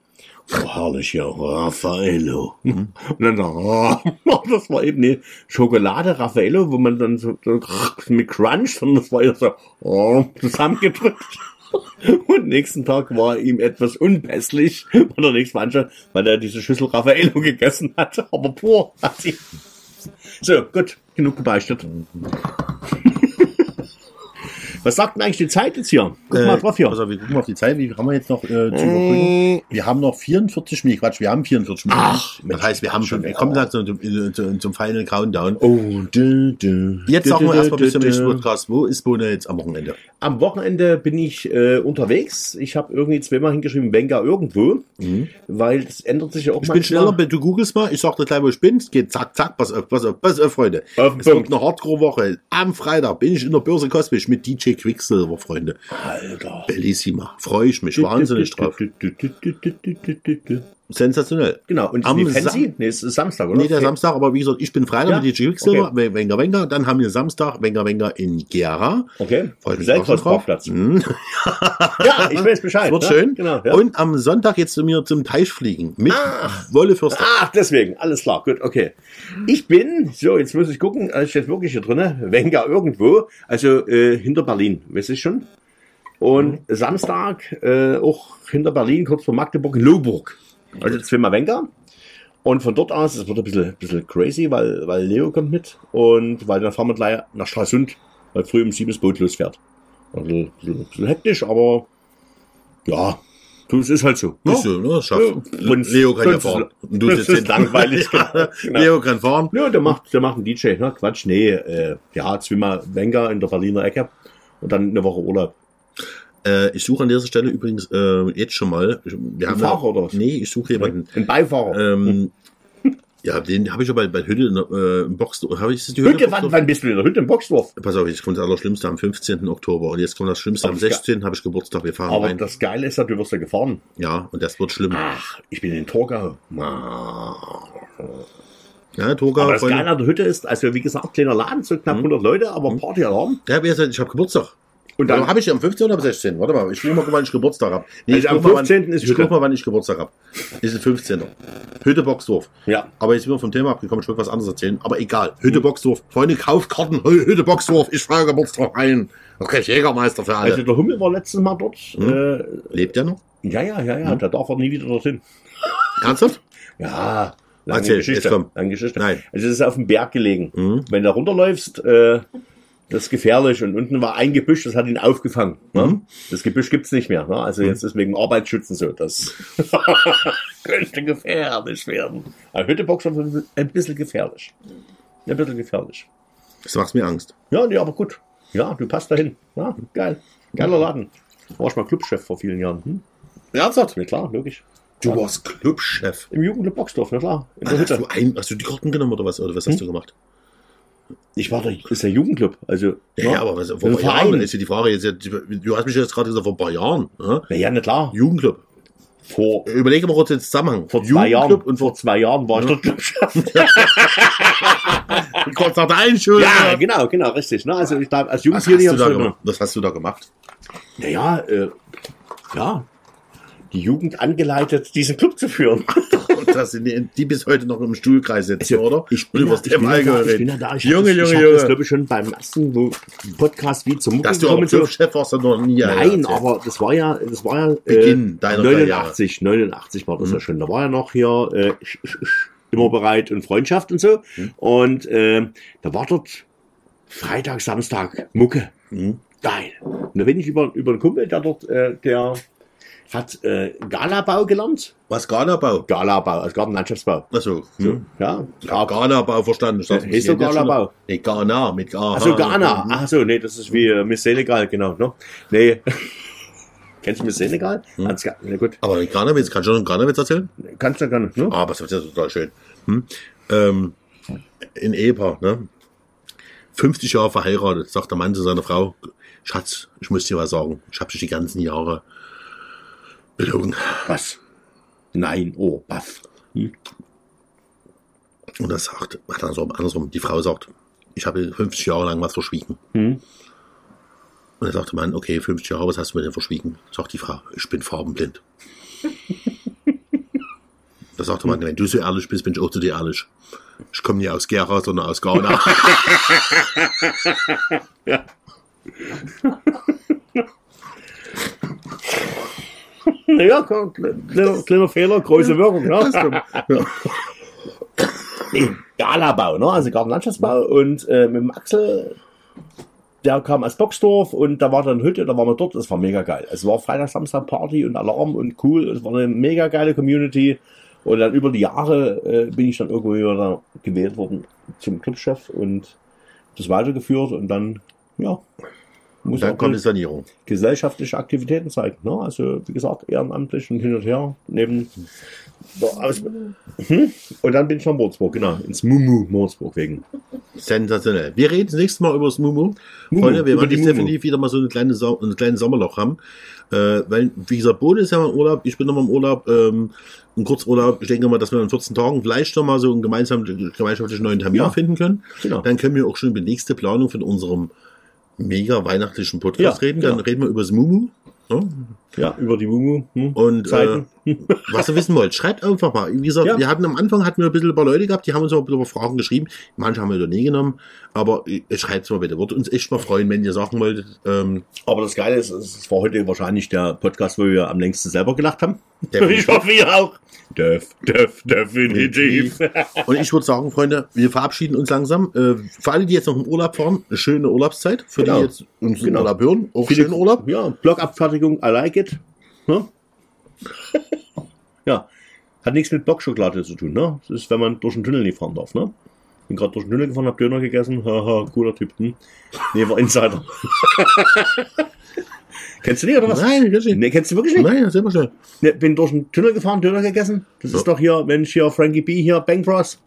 Oh, herrlich, ja, Raffaello. Und dann oh, [laughs] das war eben eine Schokolade Raffaello, wo man dann so, so mit Crunch, sondern das war ja so oh, zusammengedrückt. [laughs] Und nächsten Tag war ihm etwas unpässlich, weil er nichts manche, weil er diese Schüssel Raffaello gegessen hat, aber pur hat sie. So, gut, genug gebeichtet. Was sagt denn eigentlich die Zeit jetzt hier? Guck mal drauf hier. Also wir gucken mal auf die Zeit. Wie haben wir jetzt noch äh, zu überbrücken? Wir haben noch 44 Minuten. Quatsch, wir haben 44 Minuten. Ach, das heißt, wir haben schon, wir kommen langsam zum, zum, zum Final Countdown. Oh, du, du, Jetzt sagen wir erstmal ein bisschen du, mit du. Podcast. Wo ist Bohne jetzt am Wochenende? Am Wochenende bin ich äh, unterwegs. Ich habe irgendwie zweimal hingeschrieben, Wenger irgendwo, weil es ändert sich ja auch Ich bin schneller, du googelst mal, ich sag dir gleich, wo ich bin. Es geht zack, zack, pass auf, pass auf, pass auf, Freunde. Auf es wird Punkt. eine Hardcore-Woche. Am Freitag bin ich in der Börse Cosmic mit DJ Quicksilver, Freunde. Alter. Bellissima. Freue ich mich wahnsinnig drauf. Sensationell. Genau, und Am Fancy? Sam- Nee, es ist Samstag, oder? Nee, der Samstag, aber wie gesagt, ich bin Freitag Ja? mit DJ Quicksilver, Wenger Wenger, dann haben wir Samstag Wenger Wenger in Gera. Okay. Freue ich mich auch schon drauf. Parkplatz. Mhm. [laughs] Ja, ich weiß Bescheid. Wird ne? schön. Genau, ja. Und am Sonntag jetzt zu mir zum Teich fliegen. Mit Wolle Fürster. Ach, deswegen, alles klar, gut, okay. Ich bin, so, jetzt muss ich gucken, also ich jetzt wirklich hier drinne, Wenger irgendwo, also äh, hinter Berlin, weiß ich schon. Und Samstag äh, auch hinter Berlin, kurz vor Magdeburg, in Lohburg. Also zweimal Wenger. Und von dort aus, es wird ein bisschen, bisschen crazy, weil, weil Leo kommt mit und weil dann fahren wir gleich nach Stralsund, weil früh um sieben das Boot losfährt. Also, ein bisschen, ein bisschen hektisch, aber ja, es ist halt so. ne? Ist so, ne? Schafft. Ja, und- Leo kann ja fahren. Und [laughs] du das ist hinten. langweilig, [laughs] Ja, genau. Leo kann fahren. Ja, der macht, der macht einen DJ, ne? Quatsch, nee, äh, ja, zweimal Wenger in der Berliner Ecke und dann eine Woche Urlaub. Äh, ich suche an dieser Stelle übrigens äh, jetzt schon mal. Wir haben Fahrer ja, oder was? Nee, ich suche jemanden. Ein Beifahrer. Ähm, ja, den habe ich schon bei, bei Hütte äh, im Box. Habe ich die Hütte, wann, Boxdorf? wann bist du in der Hütte im Boxdorf? Pass auf, jetzt kommt das Allerschlimmste am 15. Oktober und jetzt kommt das Schlimmste am Aber es 16. habe ich Geburtstag. Wir fahren Aber rein. das Geile ist ja, du wirst ja gefahren. Ja, und das wird schlimm. Ach, ich bin in Torgau. Ja, Toga, Aber das Freunde. Geile an der Hütte ist, also wie gesagt, kleiner Laden, so knapp 100 Leute, aber Partyalarm. Ja, wie gesagt, ich habe Geburtstag. Und Dann habe ich am 15. oder am 16. Warte mal, ich guck mal, wann ich Geburtstag habe. Nee, Also ich am guck mal, wann- 15. ist Ich Hütte. guck mal, wann ich Geburtstag habe. Das ist 15. Hütte Boxdorf. ja, Aber jetzt sind wir vom Thema abgekommen, ich wollte was anderes erzählen. Aber egal. Hütte Boxdorf. Freunde, kauft Karten. Hü- Hütte Boxdorf. Ich feiere Geburtstag ein. Das krieg ich Jägermeister für alle. also der Hummel war letztes Mal dort. Äh, Lebt der noch? ja, ja, ja, ja, der darf auch nie wieder dorthin. Ernsthaft? Ja, lange Erzähl, Geschichte. jetzt komm. Lange Geschichte. Nein. Also es ist auf dem Berg gelegen. Mhm. Wenn du runterläufst, äh, das ist gefährlich. Und unten war ein Gebüsch, das hat ihn aufgefangen. Ne? Mhm. Das Gebüsch gibt's nicht mehr. Ne? Also jetzt ist wegen Arbeitsschützen so. Das [laughs] könnte gefährlich werden. Aber Hütteboxer ist ein bisschen gefährlich. Ein bisschen gefährlich. Das macht mir Angst. Ja, nee, aber gut. Ja, du passt dahin. Ja, geil. Geiler Laden. War ich mal Clubchef vor vielen Jahren. Hm? Ernsthaft? Ja, klar, logisch. Du warst Clubchef. Im Jugendclub Boxdorf, na klar. In der Hast Hütte. du, ein, hast du die Karten genommen oder was? Oder was hast du gemacht? Ich war der, ist der Jugendclub. Also, Ja, ne? aber was, vor Ein paar Jahren ist ja die Frage jetzt, du hast mich jetzt gerade gesagt, vor ein paar Jahren. Na ja, nicht klar. Jugendclub. Vor, Überlege mal kurz den Zusammenhang. vor zwei Jahren. Und vor zwei Jahren war ich Clubchef. [laughs] und kurz nach der Einschulung. Ja, genau, genau, richtig. Ne? Also ich glaube, als Was Jugendtrainer hast, da was hast du da gemacht? Naja, äh, ja, die Jugend angeleitet, diesen Club zu führen. Das sind die, die bis heute noch im Stuhlkreis sitzen, Also, oder? Ich bin, übers ich, bin da, ich bin ja da. Ich Junge, Junge, Junge. das, glaube ich, schon beim ersten Podcast wie zum Dass du auch so. Clubchef warst, noch nie. Nein, aber das war ja, das war ja Beginn deiner 89, 89 war das Mhm. ja schon. Da war ja noch hier äh, immer bereit und Freundschaft und so. Mhm. Und äh, da war dort Freitag, Samstag Mucke. Mhm. Geil. Und da bin ich über, über einen Kumpel, der dort, äh, der hat äh, Galabau gelernt. Was Ghana-Bau? Galabau, also Gartenlandschaftsbau. Achso. Hm. Ja, Ich hab Ghana-Bau verstanden. Ich dachte, doch jetzt schon- Ghana-Bau. Nee, Ghana mit Ghana. Achso, Ghana. Mhm. Ach so, nee, das ist wie äh, Miss Senegal, genau. Ne? Nee. [laughs] Kennst du Miss Senegal? Hm. Ganz Na gut, Aber Ghana-Witz, kannst du noch einen Ghana-Witz erzählen? kannst du gerne. Ne? Ah, das ist ja total schön. Hm? Ähm, in Ehepaar, ne? 50 Jahre verheiratet, sagt der Mann zu seiner Frau, Schatz, ich muss dir was sagen, ich habe dich die ganzen Jahre belogen. Was? Nein, oh, baff. Und das sagt, andersrum, andersrum, die Frau sagt, ich habe 50 Jahre lang was verschwiegen. Hm. Und dann sagt der Mann, okay, 50 Jahre, was hast du mir denn verschwiegen? Sagt die Frau, ich bin farbenblind. [laughs] da sagt der Mann, wenn du so ehrlich bist, bin ich auch zu dir ehrlich. Ich komme nicht aus Gera, sondern aus Ghana. [laughs] [laughs] Ja, kleiner, kleiner Fehler, große Wirkung. Ne? nee, Galabau, ne? also Gartenlandschaftsbau. Und äh, mit dem Axel, der kam aus Boxdorf und da war dann Hütte, da waren wir dort. Das war mega geil. Es war Freitag, Samstag Party und Alarm und cool. Es war eine mega geile Community. Und dann über die Jahre äh, bin ich dann irgendwo wieder gewählt worden zum Clubchef und das weitergeführt und dann, ja, muss Dann kommt die Sanierung. gesellschaftliche Aktivitäten zeigen. Ne? Also, wie gesagt, ehrenamtlich und hin und her, neben hm? Und dann bin ich nach Würzburg, genau, ins Mumu Würzburg wegen. Sensationell. Wir reden das nächste Mal über das Mumu. Mumu, Freunde, wir werden definitiv wieder mal so eine kleine, Sau ein kleines Sommerloch haben. Äh, weil, wie gesagt, Boden ist ja mal im Urlaub, ich bin noch mal im Urlaub, ähm, ein Kurzurlaub. Ich denke mal, dass wir in 14 Tagen vielleicht noch mal so einen gemeinsamen, gemeinschaftlichen neuen Termin Ja. finden können. Genau. Dann können wir auch schon die nächste Planung von unserem mega weihnachtlichen Podcast Ja, reden. Dann genau. reden wir über das Mumu. Ne? Ja, über die Mumu. Hm? Und Zeiten. äh, [laughs] was ihr wissen wollt, schreibt einfach mal. Wie gesagt, Ja. wir hatten am Anfang hatten wir ein bisschen ein paar Leute gehabt, die haben uns auch ein bisschen Fragen geschrieben. Manche haben wir da nie genommen, aber äh, schreibt mal bitte. Würde uns echt mal freuen, wenn ihr sagen wolltet. Ähm, Aber das Geile ist, es war heute wahrscheinlich der Podcast, wo wir am längsten selber gelacht haben. Definitiv. [laughs] Ich hoffe, ihr auch. Def, def, definitiv. [laughs] und ich würde sagen, Freunde, wir verabschieden uns langsam. Äh, für alle, die jetzt noch im Urlaub fahren, eine schöne Urlaubszeit. Für Genau. die jetzt uns im Genau. Urlaub hören, auch Viele- schönen Urlaub. Ja, Blockabfertigung, I like it. Ne? [laughs] ja, hat nichts mit Blockschokolade zu tun. Ne? Das ist, wenn man durch den Tunnel nicht fahren darf. Ne? Bin gerade durch den Tunnel gefahren, hab Döner gegessen. Haha, cooler Typ. Hm? Nee, war Insider. [laughs] kennst du nicht, oder was? Nein, das ist Nee, kennst du wirklich nicht? Nein, das ist immer schön. Ne, bin durch den Tunnel gefahren, Döner gegessen. Das Ja. ist doch hier, Mensch, hier Frankie B, hier, Bang Bros.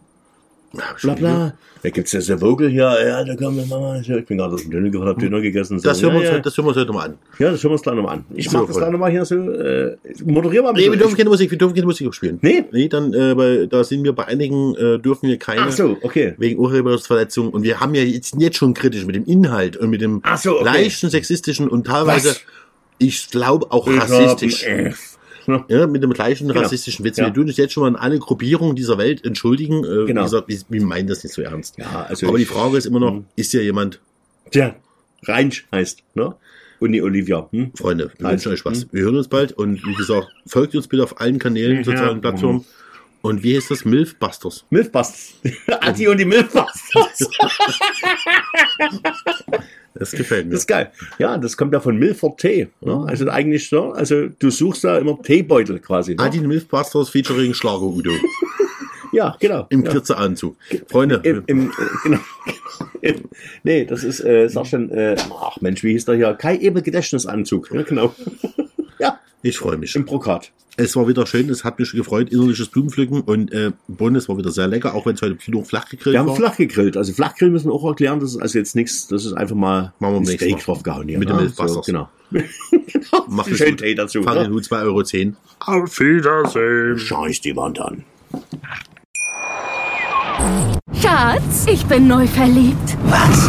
Bla bla. Da gibt's ja so Vogel hier, ja, da kommt eine Mama. Ich bin gerade durch den Tunnel gefahren, hab Döner gegessen. So, Das hören, wir uns, ja, ja. das hören wir uns heute mal an. Ja, das hören wir uns gleich nochmal an. Ich mach das gleich nochmal hier so, äh, moderier mal ein Nee, wir bisschen. dürfen keine Musik, wir dürfen keine Musik spielen. Nee? Nee, dann, äh, weil da sind wir bei einigen, äh, dürfen wir keine. Ach so, okay. Wegen Urheberrechtsverletzung. Und wir haben ja jetzt, jetzt schon kritisch mit dem Inhalt und mit dem Ach so, okay. leichten sexistischen und teilweise, Was? ich glaube auch Ich rassistisch. hab ein F. Ja, mit dem gleichen Genau. rassistischen Witz. Ja. Wir tun uns jetzt schon mal an alle Gruppierungen dieser Welt entschuldigen. Äh, Genau. Wie gesagt, wir, wir meinen das nicht so ernst. Ja, also Aber die ich- Frage ist immer noch, Mhm. ist ja jemand, Der Reinsch heißt, ne? Und die Olivia. Hm? Freunde, wir wünschen euch was. mhm. Wir hören uns bald und wie gesagt, folgt uns bitte auf allen Kanälen, Ja. sozialen Plattformen. Und wie heißt das? Milfbusters. Milfbusters. [laughs] Adi und die Milfbusters. [laughs] Das gefällt mir. Das ist geil. Ja, das kommt ja von Milford Tee. Ne? Also eigentlich so, also du suchst da immer Teebeutel quasi. Ne? Adi Milfbusters featuring Schlager Udo. [laughs] Ja, genau. Im ja. Kürzeanzug. Freunde, Im, im, genau. [laughs] nee, das ist, äh, sag schon, äh, ach Mensch, wie hieß der hier? Kai Ebel Gedächtnisanzug. Ja, genau. Ich freue mich. im Brokat. Es war wieder schön, es hat mich gefreut, innerliches Blumenpflücken und äh, Bonn, es war wieder sehr lecker, auch wenn es heute genug flach gegrillt Wir haben war. flach gegrillt. Also Flachgrill müssen wir auch erklären. Das ist also jetzt nichts, das ist einfach mal Machen wir ein Steak Mal. draufgehauen hier. Mit ne? dem Milchwasser. So, [laughs] genau. genau. Macht es Schön gut. Tee dazu. Fahr den Ne? Hut 2,10 Euro. Auf Wiedersehen. Scheiß die Wand an. Schatz, ich bin neu verliebt. Was?